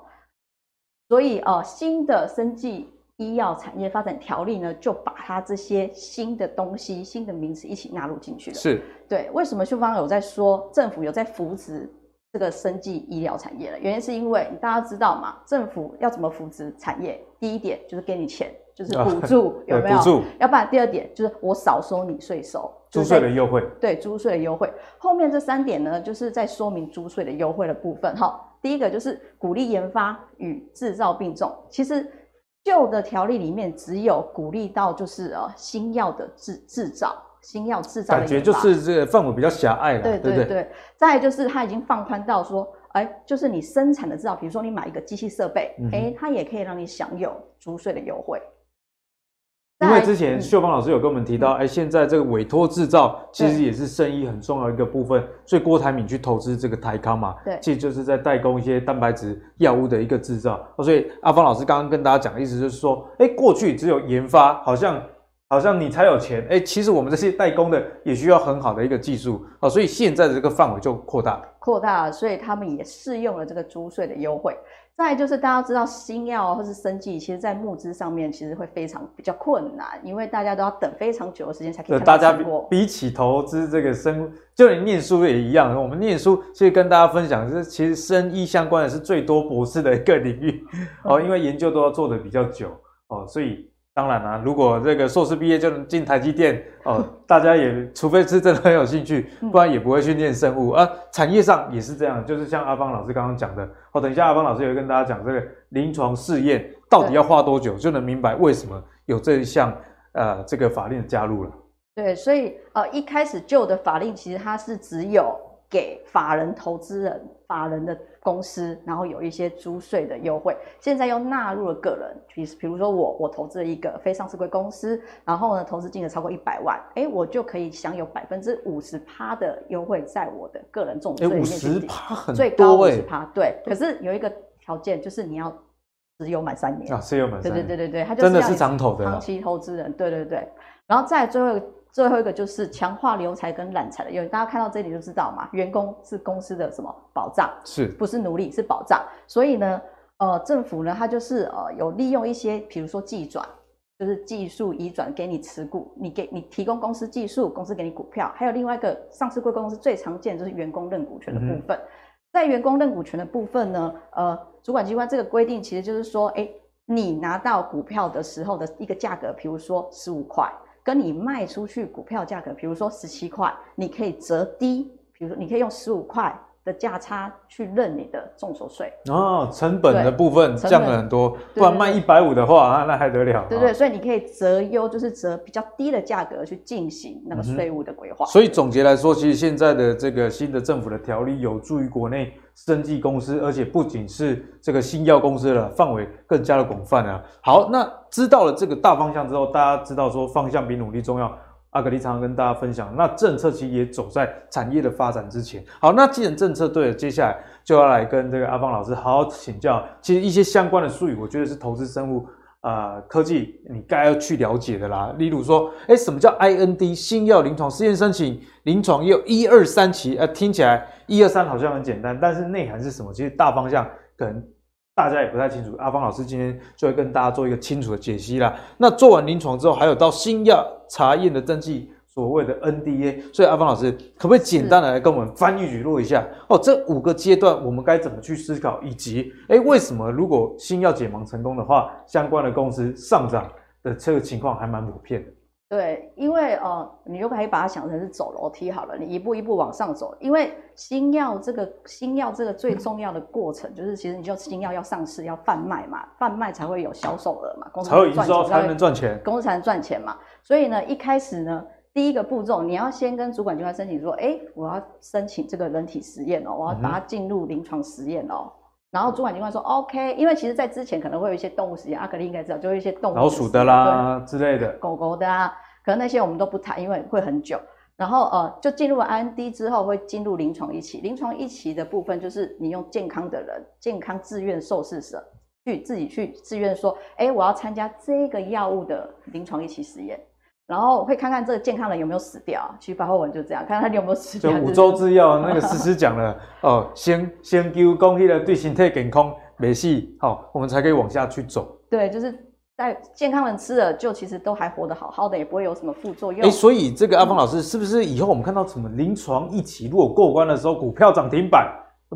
所以啊新的生技医药产业发展条例呢，就把它这些新的东西、新的名词一起纳入进去了。是对，为什么秀芳有在说政府有在扶持？这个生技医疗产业了，原因是因为大家知道嘛，政府要怎么扶持产业？第一点就是给你钱，就是补助，哦、有没有？补助。要不然第二点就是我少收你税收，租税的优惠。对，租税的优惠。后面这三点呢，就是在说明租税的优惠的部分。哈，第一个就是鼓励研发与制造并重。其实旧的条例里面只有鼓励到就是呃新药的制制造。新药制造的感觉就是这个范围比较狭隘了，对对对，对。再来就是它已经放宽到说，哎，就是你生产的制造，比如说你买一个机器设备，哎、嗯，它也可以让你享有租税的优惠。因为之前秀芳老师有跟我们提到，哎、嗯，现在这个委托制造其实也是生意很重要一个部分，所以郭台铭去投资这个台康嘛，对，其实就是在代工一些蛋白质药物的一个制造。所以阿芳老师刚刚跟大家讲的意思就是说，哎，过去只有研发，好像。好像你才有钱，哎、欸，其实我们这些代工的也需要很好的一个技术啊，所以现在的这个范围就扩大了，扩大了，所以他们也适用了这个租税的优惠。再来就是大家知道新药或是生技，其实在募资上面其实会非常比较困难，因为大家都要等非常久的时间才可以看到。大家比起投资这个生，就连念书也一样，我们念书其实跟大家分享，就是其实生医相关的是最多博士的一个领域哦，因为研究都要做的比较久哦，所以。当然啦、啊，如果这个硕士毕业就能进台积电哦，大家也除非是真的很有兴趣，不然也不会去念生物。而、啊、产业上也是这样，就是像阿芳老师刚刚讲的，哦，等一下阿芳老师也会跟大家讲这个临床试验到底要花多久，就能明白为什么有这一项呃这个法令的加入了。对，所以呃一开始旧的法令其实它是只有给法人投资人、法人的。公司，然后有一些租税的优惠，现在又纳入了个人，比比如说我，我投资了一个非上市柜公司，然后呢，投资金额超过一百万，哎，我就可以享有百分之五十趴的优惠，在我的个人总税里面，五十趴很多，最高五十趴，对。可是有一个条件，就是你要持有满三年啊，持有满三年，对对对对对，他真的是长投的长期投资人，对对对。然后再最后。最后一个就是强化留才跟揽才的，因为大家看到这里就知道嘛，员工是公司的什么保障，是不是奴隶是保障？所以呢，呃，政府呢，它就是呃有利用一些，比如说技转，就是技术移转给你持股，你给你提供公司技术，公司给你股票，还有另外一个上市贵公司最常见就是员工认股权的部分。嗯、在员工认股权的部分呢，呃，主管机关这个规定其实就是说，哎，你拿到股票的时候的一个价格，比如说十五块。跟你卖出去股票价格，比如说十七块，你可以折低，比如说你可以用十五块的价差去认你的重手税哦，成本的部分降了很多，不然卖一百五的话啊，那还得了？对对，所以你可以择优，就是择比较低的价格去进行那个税务的规划。所以总结来说，其实现在的这个新的政府的条例有助于国内。生技公司，而且不仅是这个新药公司了，范围更加的广泛啊。好，那知道了这个大方向之后，大家知道说方向比努力重要阿格力常常跟大家分享，那政策其实也走在产业的发展之前。好，那既然政策对了，接下来就要来跟这个阿方老师好好请教。其实一些相关的术语，我觉得是投资生物、呃、科技你该要去了解的啦。例如说，哎，什么叫 IND 新药临床试验申请？临床也有一二三期，呃，听起来一二三好像很简单，但是内涵是什么？其实大方向可能。大家也不太清楚，阿方老师今天就会跟大家做一个清楚的解析啦。那做完临床之后，还有到新药查验的登记，所谓的 NDA。所以阿芳老师可不可以简单的来跟我们翻译语录一下？哦，这五个阶段我们该怎么去思考，以及诶为什么如果新药解盲成功的话，相关的公司上涨的这个情况还蛮普遍的。对，因为呃，你就可以把它想成是走楼梯好了，你一步一步往上走。因为新药这个新药这个最重要的过程，嗯、就是其实你就新药要上市要贩卖嘛，贩卖才会有销售额嘛，公司才会营收才能赚钱，公司才能赚钱嘛。所以呢，一开始呢，第一个步骤你要先跟主管机关申请说，哎，我要申请这个人体实验哦，我要把它进入临床实验哦。嗯然后主管机关说 OK，因为其实，在之前可能会有一些动物实验，阿格力应该知道，就会一些动物老鼠的啦之类的，狗狗的啊，可能那些我们都不谈，因为会很久。然后呃，就进入了 IND 之后，会进入临床一期。临床一期的部分就是你用健康的人，健康自愿受试者去自己去自愿说，哎，我要参加这个药物的临床一期实验。然后会看看这个健康人有没有死掉，其实白话文就这样，看看他有没有死掉。就五洲制药那个诗诗讲了 哦，先先给公益的对身体健康没事，好，我们才可以往下去走。对，就是在健康人吃了，就其实都还活得好好的，也不会有什么副作用。哎，所以这个阿方老师是不是以后我们看到什么临床一期如果过关的时候，股票涨停板，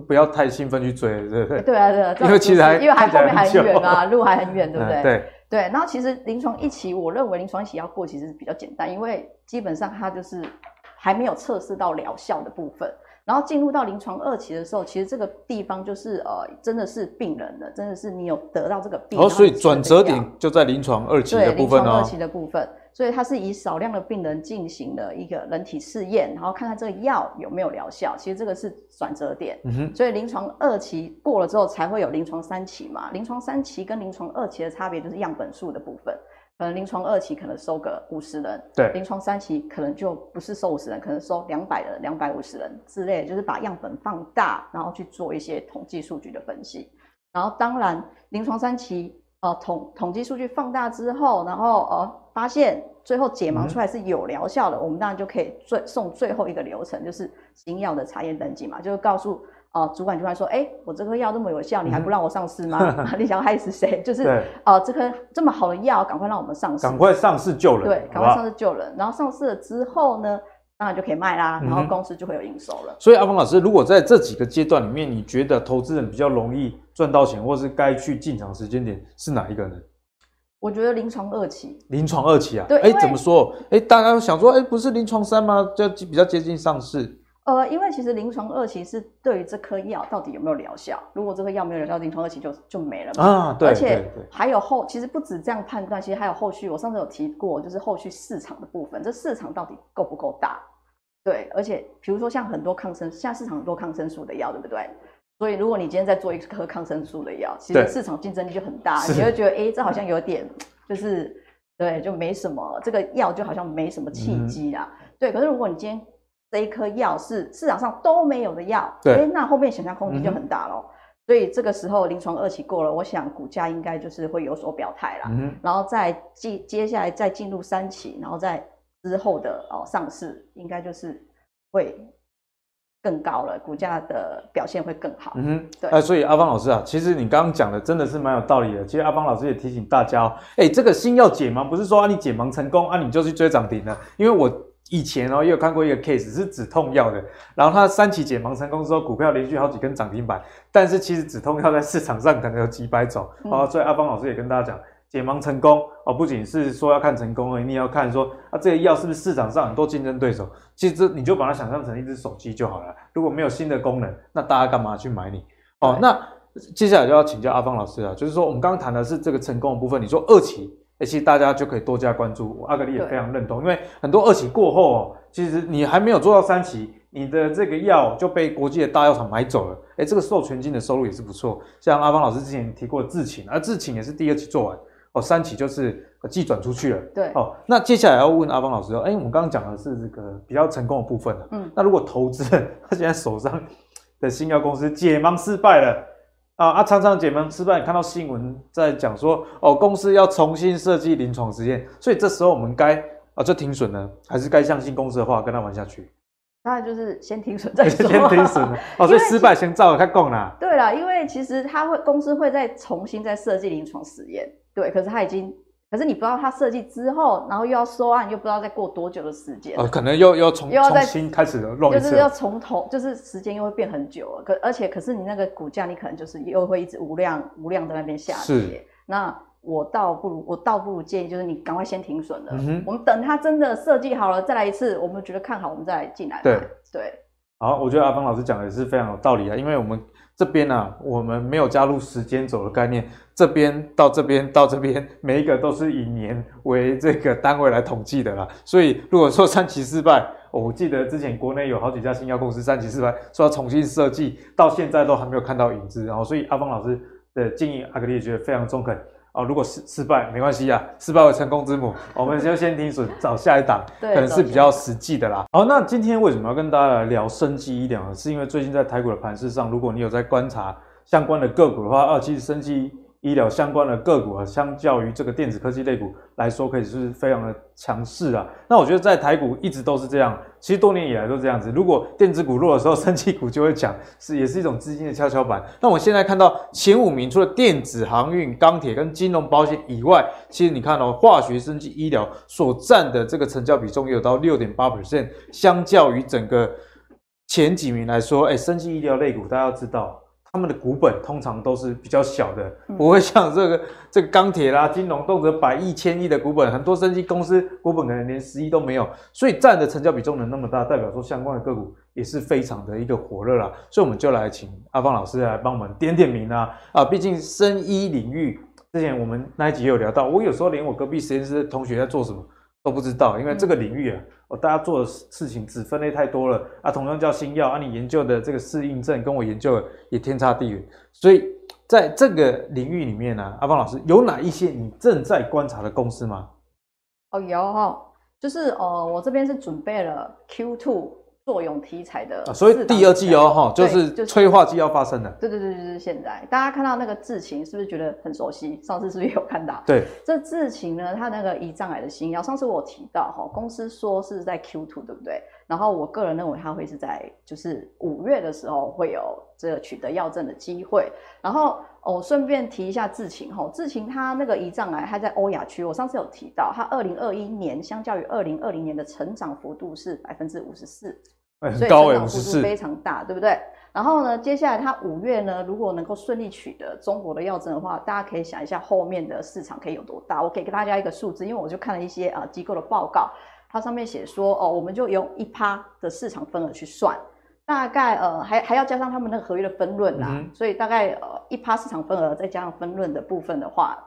不要太兴奋去追，对不对？对啊，对啊，因为其实还因为还后面还很远啊，路还很远，对不对？对。对，然后其实临床一期，我认为临床一期要过，其实是比较简单，因为基本上它就是还没有测试到疗效的部分。然后进入到临床二期的时候，其实这个地方就是呃，真的是病人的，真的是你有得到这个病。哦，所以转折点就在临床二期的部分哦。临床二期的部分，所以它是以少量的病人进行了一个人体试验，然后看看这个药有没有疗效。其实这个是转折点。嗯。所以临床二期过了之后，才会有临床三期嘛。临床三期跟临床二期的差别就是样本数的部分。可能临床二期可能收个五十人，对，临床三期可能就不是收五十人，可能收两百人、两百五十人之类，就是把样本放大，然后去做一些统计数据的分析。然后当然，临床三期呃统统计数据放大之后，然后呃发现最后解盲出来是有疗效的，嗯、我们当然就可以最送最后一个流程，就是新药的查验登记嘛，就是告诉。哦，主管就会说：“哎、欸，我这颗药这么有效，你还不让我上市吗？嗯、你想要害死谁？就是这颗这么好的药，赶快让我们上市，赶快上市救人。对，赶快上市救人。然后上市了之后呢，当然就可以卖啦，然后公司就会有营收了。嗯、所以阿峰老师，如果在这几个阶段里面，你觉得投资人比较容易赚到钱，或是该去进场时间点是哪一个呢？我觉得临床二期。临床二期啊？对，哎、欸，怎么说？哎、欸，大家想说，哎、欸，不是临床三吗？就比较接近上市。”呃，因为其实临床二期是对于这颗药到底有没有疗效，如果这颗药没有疗效，临床二期就就没了嘛。啊，对。而且还有后，其实不止这样判断，其实还有后续。我上次有提过，就是后续市场的部分，这市场到底够不够大？对，而且比如说像很多抗生，现在市场很多抗生素的药，对不对？所以如果你今天在做一颗抗生素的药，其实市场竞争力就很大，你会觉得，哎，这好像有点就是对，就没什么，这个药就好像没什么契机啦。嗯、对，可是如果你今天这一颗药是市场上都没有的药，对，那后面想象空间就很大咯。嗯、所以这个时候临床二期过了，我想股价应该就是会有所表态啦。嗯，然后再接接下来再进入三期，然后再之后的哦上市，应该就是会更高了，股价的表现会更好。嗯哼，对。哎，所以阿方老师啊，其实你刚刚讲的真的是蛮有道理的。其实阿方老师也提醒大家哦，哎，这个新药解盲不是说啊你解盲成功啊你就去追涨停了，因为我。以前哦，也有看过一个 case 是止痛药的，然后它三期解盲成功之后，股票连续好几根涨停板，但是其实止痛药在市场上可能有几百种，嗯、哦，所以阿方老师也跟大家讲，解盲成功哦，不仅是说要看成功而已，你也要看说啊，这个药是不是市场上很多竞争对手，其实这你就把它想象成一只手机就好了，如果没有新的功能，那大家干嘛去买你？哦，那接下来就要请教阿芳老师了，就是说我们刚刚谈的是这个成功的部分，你说二期。哎，其实大家就可以多加关注。我阿格力也非常认同，因为很多二期过后哦，其实你还没有做到三期，你的这个药就被国际的大药厂买走了。哎，这个授权金的收入也是不错。像阿芳老师之前提过的智勤，而智勤也是第二期做完，哦，三期就是寄转出去了。对，哦，那接下来要问阿方老师说，哎，我们刚刚讲的是这个比较成功的部分了。嗯，那如果投资人他现在手上的新药公司解盲失败了啊啊，常常解盲失败，看到新闻在讲说哦，公司要重新设计临床实验，所以这时候我们该啊就停损呢，还是该相信公司的话跟他玩下去？当然就是先停损 再说。先停损哦，所以失败先照着他讲啦。对啦，因为其实他会公司会再重新再设计临床实验，对，可是他已经，可是你不知道他设计之后，然后又要收案，又不知道再过多久的时间。呃，可能又又重又要再重新开始弄就是要从头，就是时间又会变很久了。可而且可是你那个股价，你可能就是又会一直无量无量在那边下跌。是。那。我倒不如，我倒不如建议就是你赶快先停损了。嗯哼，我们等它真的设计好了再来一次，我们觉得看好，我们再来进来。对对。好，我觉得阿方老师讲的也是非常有道理啊，因为我们这边啊，我们没有加入时间轴的概念，这边到这边到这边，每一个都是以年为这个单位来统计的啦。所以如果说三期失败，我记得之前国内有好几家新药公司三期失败，说要重新设计，到现在都还没有看到影子。然后，所以阿峰老师的建议，阿格力觉得非常中肯。哦，如果失失败没关系啊，失败为成功之母，我们就先停损，找下一档，可能是比较实际的啦。好，那今天为什么要跟大家来聊生技医疗呢？是因为最近在台股的盘势上，如果你有在观察相关的个股的话，啊，其实生技。医疗相关的个股啊，相较于这个电子科技类股来说，可以是非常的强势啊。那我觉得在台股一直都是这样，其实多年以来都这样子。如果电子股弱的时候，生技股就会强，是也是一种资金的跷跷板。那我现在看到前五名，除了电子、航运、钢铁跟金融保险以外，其实你看哦，化学、生技、医疗所占的这个成交比重也有到六点八 percent，相较于整个前几名来说，哎，生技医疗类股大家要知道。他们的股本通常都是比较小的，不会像这个这个钢铁啦、金融动辄百亿、千亿的股本，很多生技公司股本可能连十亿都没有，所以占的成交比重能那么大，代表说相关的个股也是非常的一个火热啦。所以我们就来请阿芳老师来帮我们点点名啊啊！毕竟生医领域之前我们那一集也有聊到，我有时候连我隔壁实验室的同学在做什么都不知道，因为这个领域啊。哦，大家做的事情只分类太多了啊！同样叫新药啊，你研究的这个适应症跟我研究的也天差地远，所以在这个领域里面呢、啊，阿方老师有哪一些你正在观察的公司吗？哦，有哦，就是哦，我这边是准备了 Q two。作用题材的、啊，所以第二季哦，哈，就是催化剂要发生的。对对对，就是现在，大家看到那个智勤是不是觉得很熟悉？上次是不是有看到？对，这智勤呢，它那个胰脏癌的新药，上次我提到哈，公司说是在 Q two，对不对？然后我个人认为它会是在就是五月的时候会有这个取得药证的机会。然后我顺便提一下智勤哈，智勤它那个胰脏癌，它在欧亚区，我上次有提到，它二零二一年相较于二零二零年的成长幅度是百分之五十四。欸、很高，所以成长幅度非常大，对不对？然后呢，接下来它五月呢，如果能够顺利取得中国的药证的话，大家可以想一下后面的市场可以有多大。我可以给大家一个数字，因为我就看了一些啊、呃、机构的报告，它上面写说哦，我们就用一趴的市场份额去算，大概呃还还要加上他们那个合约的分润啦，嗯、所以大概呃一趴市场份额再加上分润的部分的话，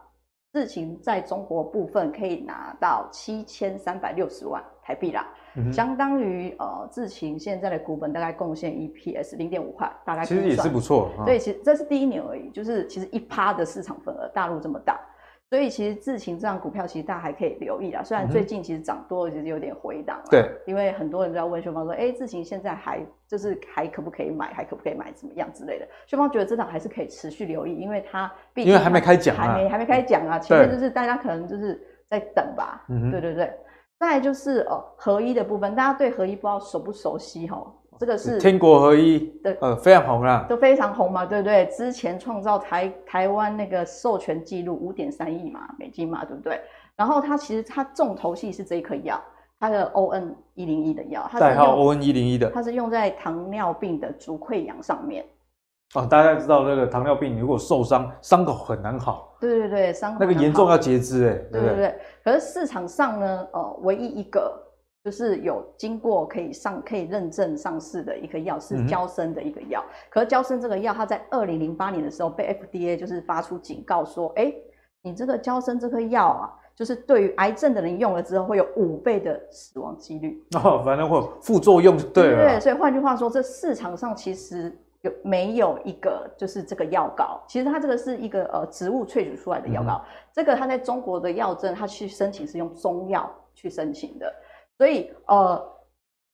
事情在中国部分可以拿到七千三百六十万台币啦。嗯、相当于呃，智勤现在的股本大概贡献 EPS 零点五块，大概其实也是不错。对，其实这是第一年而已，就是其实一趴的市场份额，大陆这么大，所以其实智勤这样股票其实大家还可以留意啊。虽然最近其实涨多了，其实有点回档了。对、嗯，因为很多人都在问秀芳说，哎、欸，智勤现在还就是还可不可以买，还可不可以买，怎么样之类的。秀芳觉得这档还是可以持续留意，因为它毕竟因为还没开奖、啊，还没还没开奖啊。前面就是大家可能就是在等吧。嗯，对对对。再就是哦合一的部分，大家对合一不知道熟不熟悉哈？这个是天国合一的呃非常红啦，都非常红嘛，对不对？之前创造台台湾那个授权记录五点三亿嘛美金嘛，对不对？然后它其实它重头戏是这一颗药，它的 O N 一零一的药，代号 O N 一零一的，它是用在糖尿病的足溃疡上面。哦，大家知道那个糖尿病如果受伤，伤口很难好。对对对，伤口那个严重要截肢哎。对对对，可是市场上呢，呃，唯一一个就是有经过可以上可以认证上市的一个药是胶生的一个药。嗯、可是胶生这个药，它在二零零八年的时候被 FDA 就是发出警告说，哎，你这个胶生这颗药啊，就是对于癌症的人用了之后会有五倍的死亡几率。哦，反正会有副作用，对。对对，所以换句话说，这市场上其实。有没有一个就是这个药膏？其实它这个是一个呃植物萃取出来的药膏，嗯、这个它在中国的药证，它去申请是用中药去申请的，所以呃。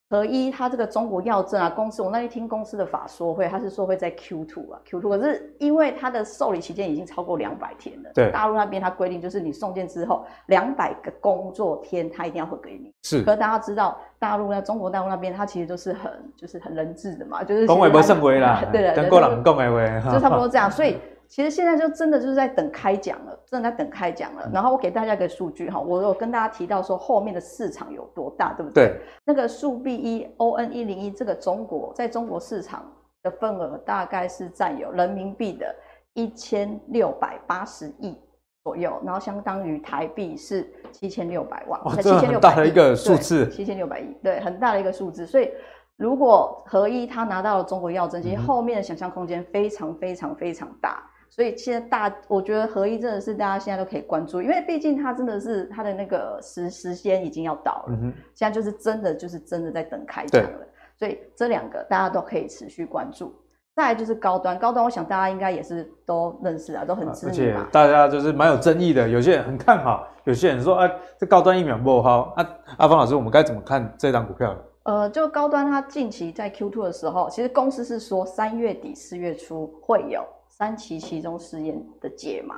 合一，它这个中国药证啊，公司我那天听公司的法说会，他是说会在 Q two 啊，Q two，可是因为它的受理期间已经超过两百天了，对，大陆那边它规定就是你送件之后两百个工作天，它一定要会给你。是，可是大家知道大陆呢，中国大陆那边它其实都是很就是很人质的嘛，就是讲话不算话啦 对的，跟过人讲的话，就差不多这样，所以。其实现在就真的就是在等开奖了，正在等开奖了。然后我给大家一个数据哈，我有跟大家提到说后面的市场有多大，对不对？对。那个速必一 ON 一零一这个中国在中国市场的份额大概是占有人民币的一千六百八十亿左右，然后相当于台币是七千六百万，才七千六百亿，很大的一个数字，七千六百亿，对，很大的一个数字，所以。如果合一他拿到了中国药证，其实后面的想象空间非常非常非常大，所以现在大，我觉得合一真的是大家现在都可以关注，因为毕竟它真的是它的那个时时间已经要到了，现在就是真的就是真的在等开奖了，所以这两个大家都可以持续关注。再来就是高端，高端我想大家应该也是都认识啊，都很知名，而且大家就是蛮有争议的，有些人很看好，有些人说啊这高端疫苗不好啊，阿方老师我们该怎么看这档股票？呃，就高端，它近期在 Q2 的时候，其实公司是说三月底四月初会有三期其中试验的解盲。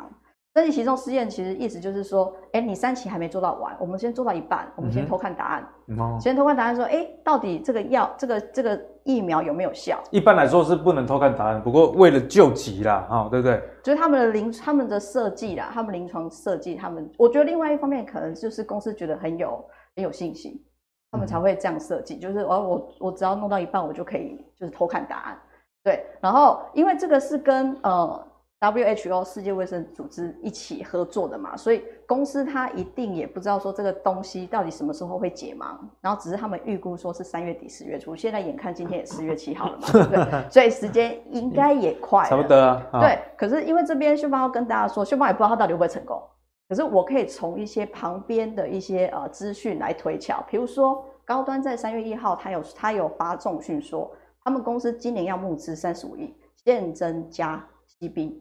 三期其中试验其实意思就是说，哎，你三期还没做到完，我们先做到一半，我们先偷看答案，嗯、先偷看答案说，哎，到底这个药，这个这个疫苗有没有效？一般来说是不能偷看答案，不过为了救急啦，啊、哦，对不对？就是他们的临他们的设计啦，他们临床设计，他们我觉得另外一方面可能就是公司觉得很有很有信心。他们才会这样设计，就是我我我只要弄到一半，我就可以就是偷看答案，对。然后因为这个是跟呃 WHO 世界卫生组织一起合作的嘛，所以公司它一定也不知道说这个东西到底什么时候会解盲，然后只是他们预估说是三月底四月初，现在眼看今天也四月七号了嘛，对不对？所以时间应该也快了，差不多啊。对，可是因为这边秀芳要跟大家说，秀芳也不知道它到底会不会成功。可是我可以从一些旁边的一些呃资讯来推敲，比如说高端在三月一号，它有它有发重讯说，他们公司今年要募资三十五亿，现增加 CB。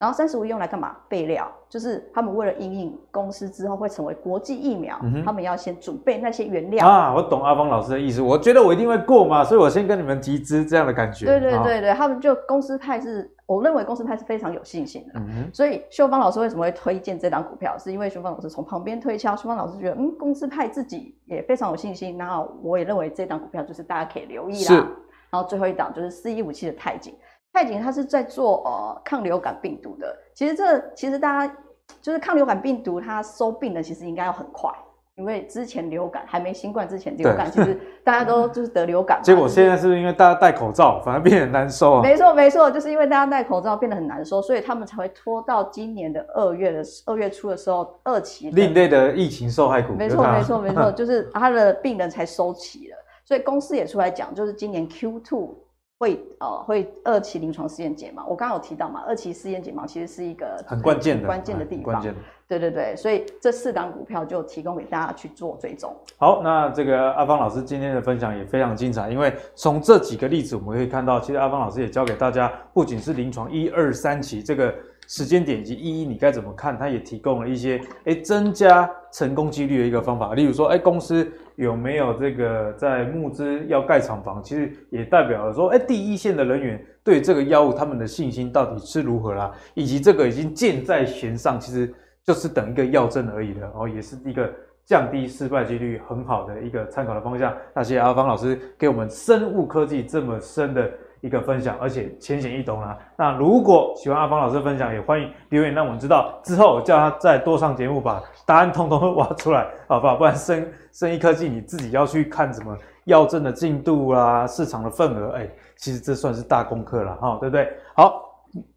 然后三十五亿用来干嘛？备料，就是他们为了因应公司之后会成为国际疫苗，嗯、他们要先准备那些原料啊。我懂阿方老师的意思，我觉得我一定会过嘛，所以我先跟你们集资这样的感觉。对对对对，哦、他们就公司派是，我认为公司派是非常有信心的。嗯、所以秀芳老师为什么会推荐这档股票？是因为秀芳老师从旁边推敲，秀芳老师觉得嗯，公司派自己也非常有信心，然后我也认为这档股票就是大家可以留意啦。是然后最后一档就是四一五七的泰景。泰景它是在做呃抗流感病毒的，其实这其实大家就是抗流感病毒，它收病的其实应该要很快，因为之前流感还没新冠之前，流感其实大家都就是得流感。结果现在是不是因为大家戴口罩，反而变得很难收啊？没错没错，就是因为大家戴口罩变得很难收，所以他们才会拖到今年的二月的二月初的时候，二期另类的疫情受害股。没错没错没错，就是他的病人才收齐了，所以公司也出来讲，就是今年 Q two。会呃会二期临床试验解盲，我刚刚有提到嘛，二期试验解盲其实是一个很关键的关键的地方，对对对，所以这四档股票就提供给大家去做追踪。好，那这个阿芳老师今天的分享也非常精彩，因为从这几个例子我们可以看到，其实阿芳老师也教给大家，不仅是临床一二三期这个。时间点以及意义你该怎么看？它也提供了一些诶增加成功几率的一个方法。例如说，诶公司有没有这个在募资要盖厂房？其实也代表了说，诶第一线的人员对这个药物他们的信心到底是如何啦？以及这个已经箭在弦上，其实就是等一个药证而已的哦，也是一个降低失败几率很好的一个参考的方向。那谢谢阿芳老师给我们生物科技这么深的。一个分享，而且浅显易懂啦。那如果喜欢阿方老师分享，也欢迎留言让我们知道。之后我叫他再多上节目，把答案通通挖出来，好不好？不然生 生意科技你自己要去看什么药证的进度啦、市场的份额，哎，其实这算是大功课了哈，对不对？好，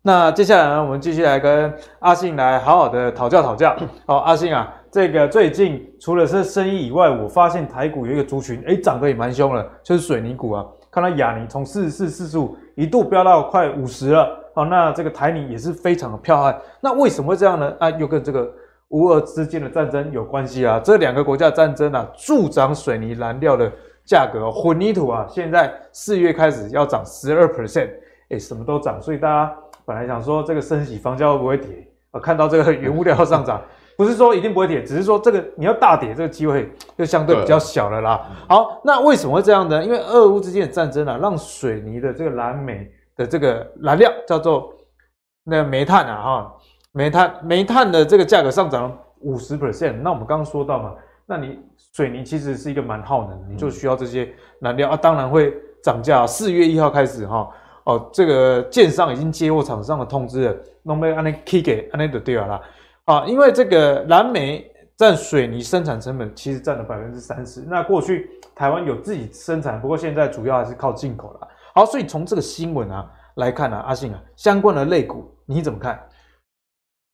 那接下来呢，我们继续来跟阿信来好好的讨教讨教。好，阿信啊，这个最近除了是生意以外，我发现台股有一个族群，哎，涨得也蛮凶了，就是水泥股啊。看到亚尼从四十四、四十五一度飙到快五十了，好，那这个台泥也是非常的彪悍。那为什么会这样呢？啊，又跟这个乌俄之间的战争有关系啊。这两个国家战争啊，助长水泥燃料的价格。混凝土啊，现在四月开始要涨十二 percent，哎，什么都涨，所以大家本来想说这个升息房价会不会跌啊？看到这个原物料上涨，不是说一定不会跌，只是说这个你要大跌，这个机会就相对比较小了啦。好，那为什么会这样呢？因为俄乌之间的战争啊，让水泥的这个燃煤的这个燃料叫做那个煤炭啊，哈，煤炭煤炭的这个价格上涨了五十 percent。那我们刚刚说到嘛，那你水泥其实是一个蛮耗能的，你就需要这些燃料啊，当然会涨价。四月一号开始哈。哦，这个建商已经接获厂商的通知了，弄被安尼 K 给安尼就对了啦。啊，因为这个蓝莓占水泥生产成本其实占了百分之三十。那过去台湾有自己生产，不过现在主要还是靠进口了。好，所以从这个新闻啊来看呢、啊，阿信啊，相关的类股你怎么看？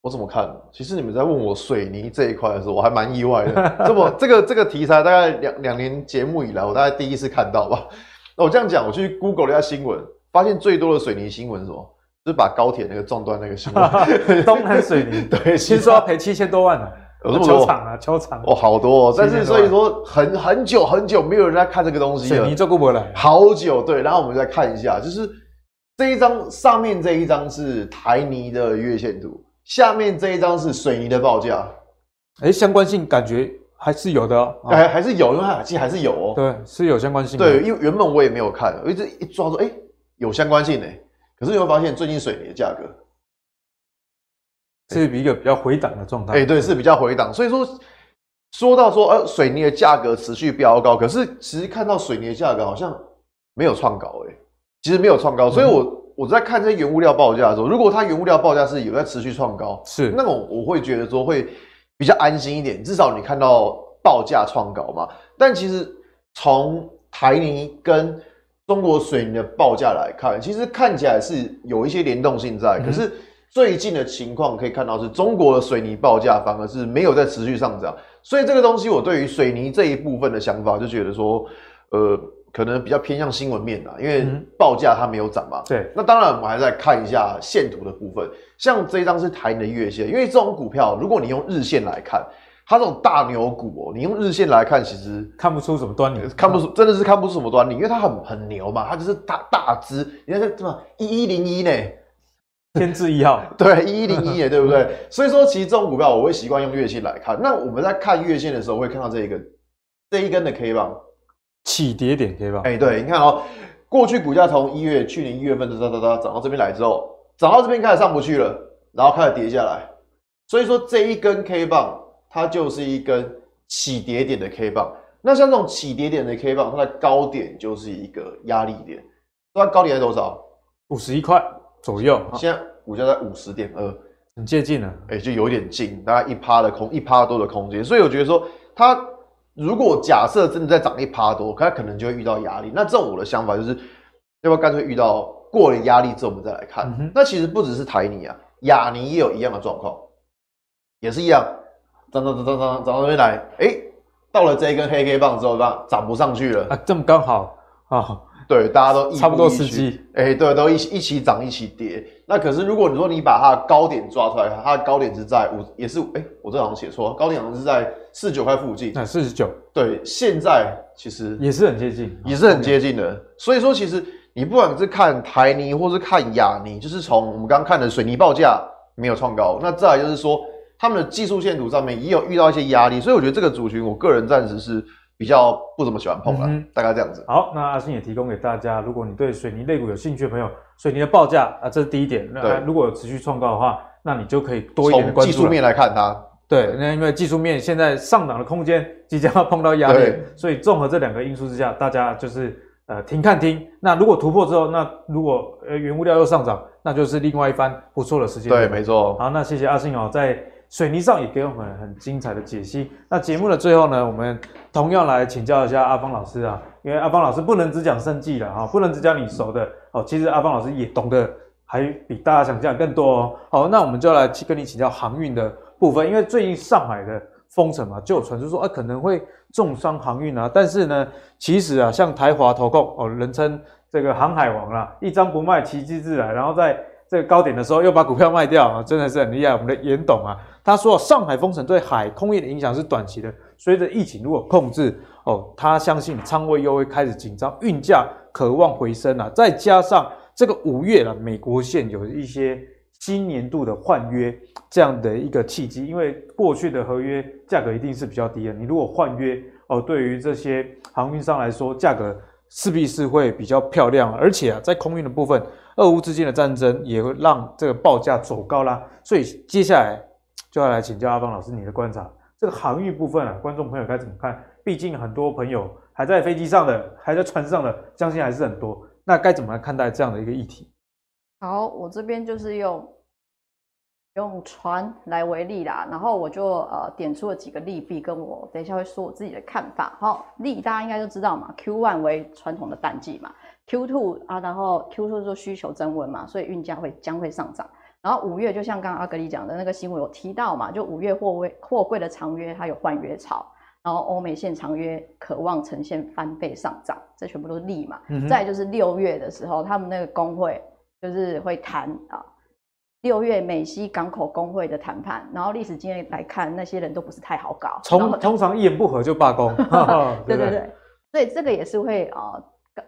我怎么看？其实你们在问我水泥这一块的时候，我还蛮意外的。这么这个这个题材大概两两年节目以来，我大概第一次看到吧。那我这样讲，我去 Google 了一下新闻。发现最多的水泥新闻是什么？就是把高铁那个撞断那个新闻。东南水 泥对，听说要赔七千多万呢。有这么多？球场啊，球场哦，好多。哦。但是所以说很很久很久没有人在看这个东西了。水泥做过不了。好久对，然后我们再看一下，就是这一张上面这一张是台泥的月线图，下面这一张是水泥的报价。哎，相关性感觉还是有的，哦还还是有，因为它其实还是有哦。对，是有相关性。对，因为原本我也没有看，我一直一抓说，哎。有相关性呢，可是你会发现最近水泥的价格是一个比较回档的状态。哎，对，是比较回档。所以说，说到说，呃，水泥的价格持续飙高，可是其实看到水泥的价格好像没有创高，哎，其实没有创高。所以我我在看这些原物料报价的时候，如果它原物料报价是有在持续创高，是那种我会觉得说会比较安心一点，至少你看到报价创高嘛。但其实从台泥跟中国水泥的报价来看，其实看起来是有一些联动性在，嗯、可是最近的情况可以看到是中国的水泥报价反而是没有在持续上涨，所以这个东西我对于水泥这一部分的想法就觉得说，呃，可能比较偏向新闻面啦，因为报价它没有涨嘛。对，那当然我们还在看一下线图的部分，像这一张是台泥的月线，因为这种股票如果你用日线来看。它这种大牛股哦，你用日线来看，其实看不出什么端倪，看不出，真的是看不出什么端倪，因为它很很牛嘛，它就是大大只，你看这什么一一零一呢，天字一号，对，一一零一耶，对不对？所以说，其实这种股票我会习惯用月线来看。那我们在看月线的时候，会看到这一个这一根的 K 棒起跌点 K 棒，哎，对，你看哦，过去股价从一月去年一月份的哒哒哒涨到这边来之后，涨到这边开始上不去了，然后开始跌下来，所以说这一根 K 棒。它就是一根起跌点的 K 棒，那像这种起跌点的 K 棒，它的高点就是一个压力点，它高点在多少？五十一块左右。现在股价在五十点二，很接近了，哎、欸，就有点近，大概一趴的空，一趴多的空间。所以我觉得说，它如果假设真的在涨一趴多，它可能就会遇到压力。那这种我的想法就是，要不要干脆遇到过了压力之后，我们再来看？嗯、那其实不只是台泥啊，亚泥也有一样的状况，也是一样。涨涨涨涨涨涨到这边来，哎、到了这一根黑 K 棒之后，它涨不上去了啊，这么刚好啊，对，大家都差不多时机，哎、欸，对，都一起一起涨一起跌。那可是如果你说你把它的高点抓出来，它的高点是在五，也是哎、我这好像写错，高点好像是在四十九块附近，那四十九，对，现在其实也是很接近，也是很接近的。所以说，其实你不管是看台泥或是看亚泥，就是从我们刚刚看的水泥报价没有创高，那再来就是说。他们的技术线图上面也有遇到一些压力，所以我觉得这个族群，我个人暂时是比较不怎么喜欢碰了，嗯、大概这样子。好，那阿信也提供给大家，如果你对水泥类股有兴趣的朋友，水泥的报价啊，这是第一点。那如果有持续创高的话，那你就可以多一点的关注。技术面来看它，对，那因为技术面现在上涨的空间即将要碰到压力，所以综合这两个因素之下，大家就是呃停看听。那如果突破之后，那如果呃原物料又上涨，那就是另外一番不错的时间。对，没错。好，那谢谢阿信哦，在。水泥上也给我们很精彩的解析。那节目的最后呢，我们同样来请教一下阿方老师啊，因为阿方老师不能只讲生技了哈，不能只讲你熟的哦。其实阿方老师也懂得还比大家想象更多哦。好，那我们就来跟你请教航运的部分，因为最近上海的封城嘛，就有传出说啊可能会重伤航运啊。但是呢，其实啊，像台华投控哦，人称这个航海王啦，一张不卖，奇迹自来，然后在这个高点的时候又把股票卖掉啊，真的是很厉害。我们的严董啊。他说：“上海封城对海空业的影响是短期的，随着疫情如果控制哦，他相信仓位又会开始紧张，运价渴望回升啊。再加上这个五月了，美国线有一些新年度的换约这样的一个契机，因为过去的合约价格一定是比较低的，你如果换约哦，对于这些航运商来说，价格势必是会比较漂亮，而且啊，在空运的部分，俄乌之间的战争也会让这个报价走高啦，所以接下来就要来请教阿方老师你的观察，这个航运部分啊，观众朋友该怎么看？毕竟很多朋友还在飞机上的，还在船上的，相信还是很多。那该怎么来看待这样的一个议题？好，我这边就是用用船来为例啦，然后我就呃点出了几个利弊，跟我等一下会说我自己的看法。好，利大家应该都知道嘛，Q one 为传统的淡季嘛，Q two 啊，然后 Q two 说需求增温嘛，所以运价会将会上涨。然后五月就像刚刚阿格里讲的那个新闻有提到嘛，就五月货柜货柜的长约它有换约潮。然后欧美线长约渴望呈现翻倍上涨，这全部都是利嘛。嗯、再就是六月的时候，他们那个工会就是会谈啊，六月美西港口工会的谈判。然后历史经验来看，那些人都不是太好搞，通通常一言不合就罢工。对对对，所以这个也是会啊，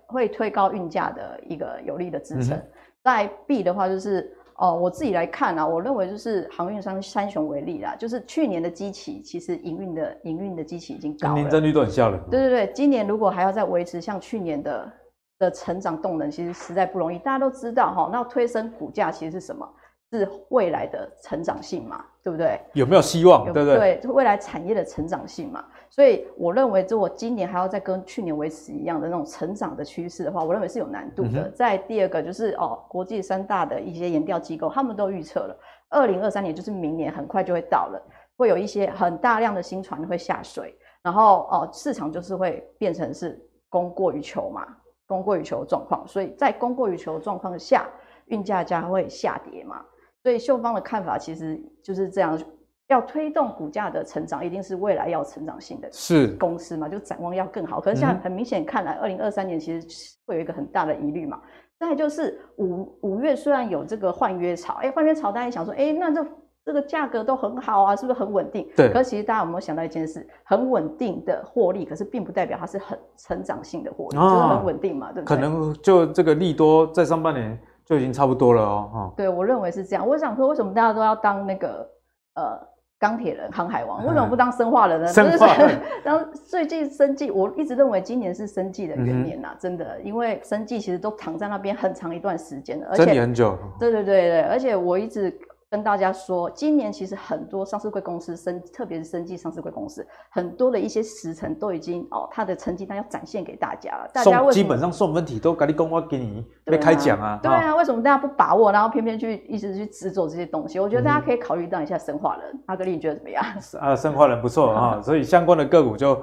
会推高运价的一个有力的支撑。在、嗯、哼弊的话就是。哦，我自己来看啊，我认为就是航运商三雄为例啦，就是去年的机器，其实营运的营运的基期已经高了，年增率都很吓人。对对对，今年如果还要再维持像去年的的成长动能，其实实在不容易。大家都知道哈，那推升股价其实是什么？是未来的成长性嘛，对不对？有没有希望？对不对？对，未来产业的成长性嘛。所以我认为，如果今年还要再跟去年维持一样的那种成长的趋势的话，我认为是有难度的。嗯、再第二个就是哦，国际三大的一些研调机构，他们都预测了，二零二三年就是明年很快就会到了，会有一些很大量的新船会下水，然后哦，市场就是会变成是供过于求嘛，供过于求的状况。所以在供过于求的状况下，运价将会下跌嘛。所以秀芳的看法其实就是这样，要推动股价的成长，一定是未来要成长性的是公司嘛，就展望要更好。可是现在很明显看来，二零二三年其实会有一个很大的疑虑嘛。再就是五五月虽然有这个换约潮，哎，换约潮大家想说，哎，那这这个价格都很好啊，是不是很稳定？对。可是其实大家有没有想到一件事，很稳定的获利，可是并不代表它是很成长性的获利，哦、就是很稳定嘛，对不对？可能就这个利多在上半年。就已经差不多了哦，哈。对，我认为是这样。我想说，为什么大家都要当那个呃钢铁人、航海王？为什么不当生化人呢？生化人。然后最近生计，我一直认为今年是生计的元年呐，嗯、真的，因为生计其实都躺在那边很长一段时间了，而且很久。对对对对，而且我一直。跟大家说，今年其实很多上市贵公司，生特别是生技上市贵公司，很多的一些时程都已经哦，它的成绩单要展现给大家了。大家基本上送分题都跟你公我给你没开奖啊。对啊，为什么大家不把握，然后偏偏去一直去执着这些东西？我觉得大家可以考虑到一下生化人。嗯、阿格力你觉得怎么样？啊，生化人不错啊，所以相关的个股就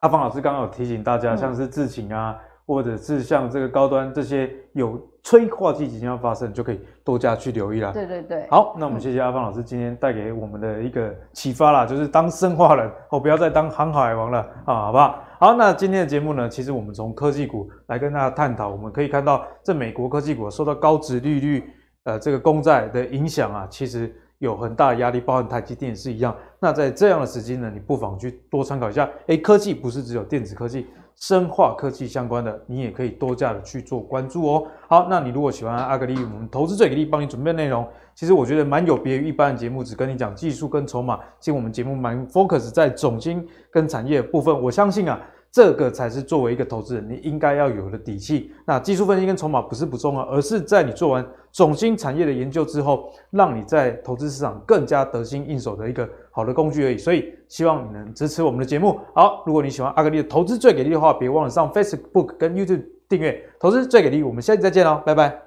阿方老师刚刚有提醒大家，像是智勤啊。嗯或者是像这个高端这些有催化剂即将要发生，就可以多加去留意啦。对对对。好，那我们谢谢阿方老师今天带给我们的一个启发啦，就是当生化人哦，不要再当航海王了啊，好不好？好，那今天的节目呢，其实我们从科技股来跟大家探讨，我们可以看到这美国科技股受到高值利率呃这个公债的影响啊，其实有很大的压力，包含台积电也是一样。那在这样的时机呢，你不妨去多参考一下。诶，科技不是只有电子科技。生化科技相关的，你也可以多加的去做关注哦。好，那你如果喜欢阿格丽，我们投资最给力帮你准备内容，其实我觉得蛮有别于一般的节目，只跟你讲技术跟筹码。其实我们节目蛮 focus 在总经跟产业部分。我相信啊。这个才是作为一个投资人你应该要有的底气。那技术分析跟筹码不是不重要，而是在你做完总经产业的研究之后，让你在投资市场更加得心应手的一个好的工具而已。所以希望你能支持我们的节目。好，如果你喜欢阿格力的投资最给力的话，别忘了上 Facebook 跟 YouTube 订阅投资最给力。我们下期再见喽，拜拜。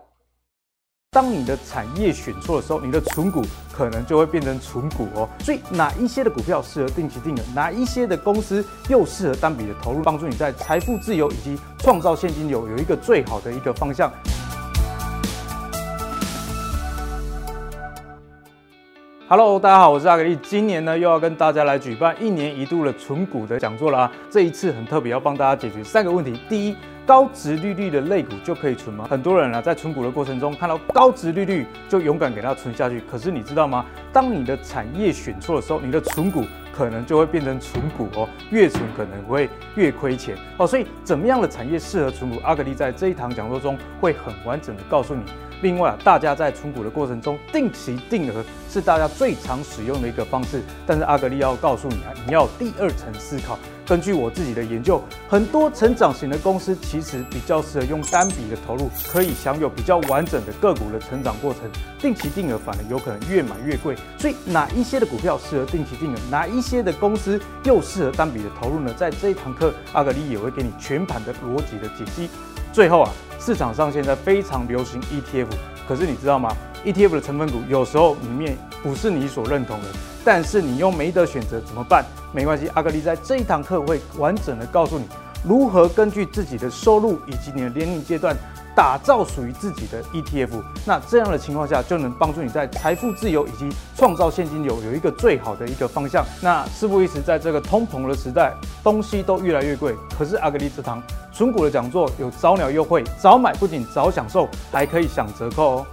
当你的产业选错的时候，你的存股可能就会变成存股哦。所以哪一些的股票适合定期定额，哪一些的公司又适合单笔的投入，帮助你在财富自由以及创造现金流有一个最好的一个方向。Hello，大家好，我是阿格力，今年呢又要跟大家来举办一年一度的存股的讲座了啊。这一次很特别，要帮大家解决三个问题。第一，高值利率的类股就可以存吗？很多人啊，在存股的过程中看到高值利率就勇敢给它存下去。可是你知道吗？当你的产业选错的时候，你的存股可能就会变成存股哦，越存可能会越亏钱哦。所以怎么样的产业适合存股？阿格力在这一堂讲座中会很完整的告诉你。另外啊，大家在存股的过程中，定期定额是大家最常使用的一个方式。但是阿格力要告诉你啊，你要第二层思考。根据我自己的研究，很多成长型的公司其实比较适合用单笔的投入，可以享有比较完整的个股的成长过程。定期定额反而有可能越买越贵。所以哪一些的股票适合定期定额，哪一些的公司又适合单笔的投入呢？在这一堂课，阿格力也会给你全盘的逻辑的解析。最后啊。市场上现在非常流行 ETF，可是你知道吗？ETF 的成分股有时候里面不是你所认同的，但是你又没得选择，怎么办？没关系，阿格力在这一堂课会完整的告诉你如何根据自己的收入以及你的年龄阶段。打造属于自己的 ETF，那这样的情况下就能帮助你在财富自由以及创造现金流有一个最好的一个方向。那事不宜迟，在这个通膨的时代，东西都越来越贵，可是阿格力这堂存股的讲座有早鸟优惠，早买不仅早享受，还可以享折扣哦。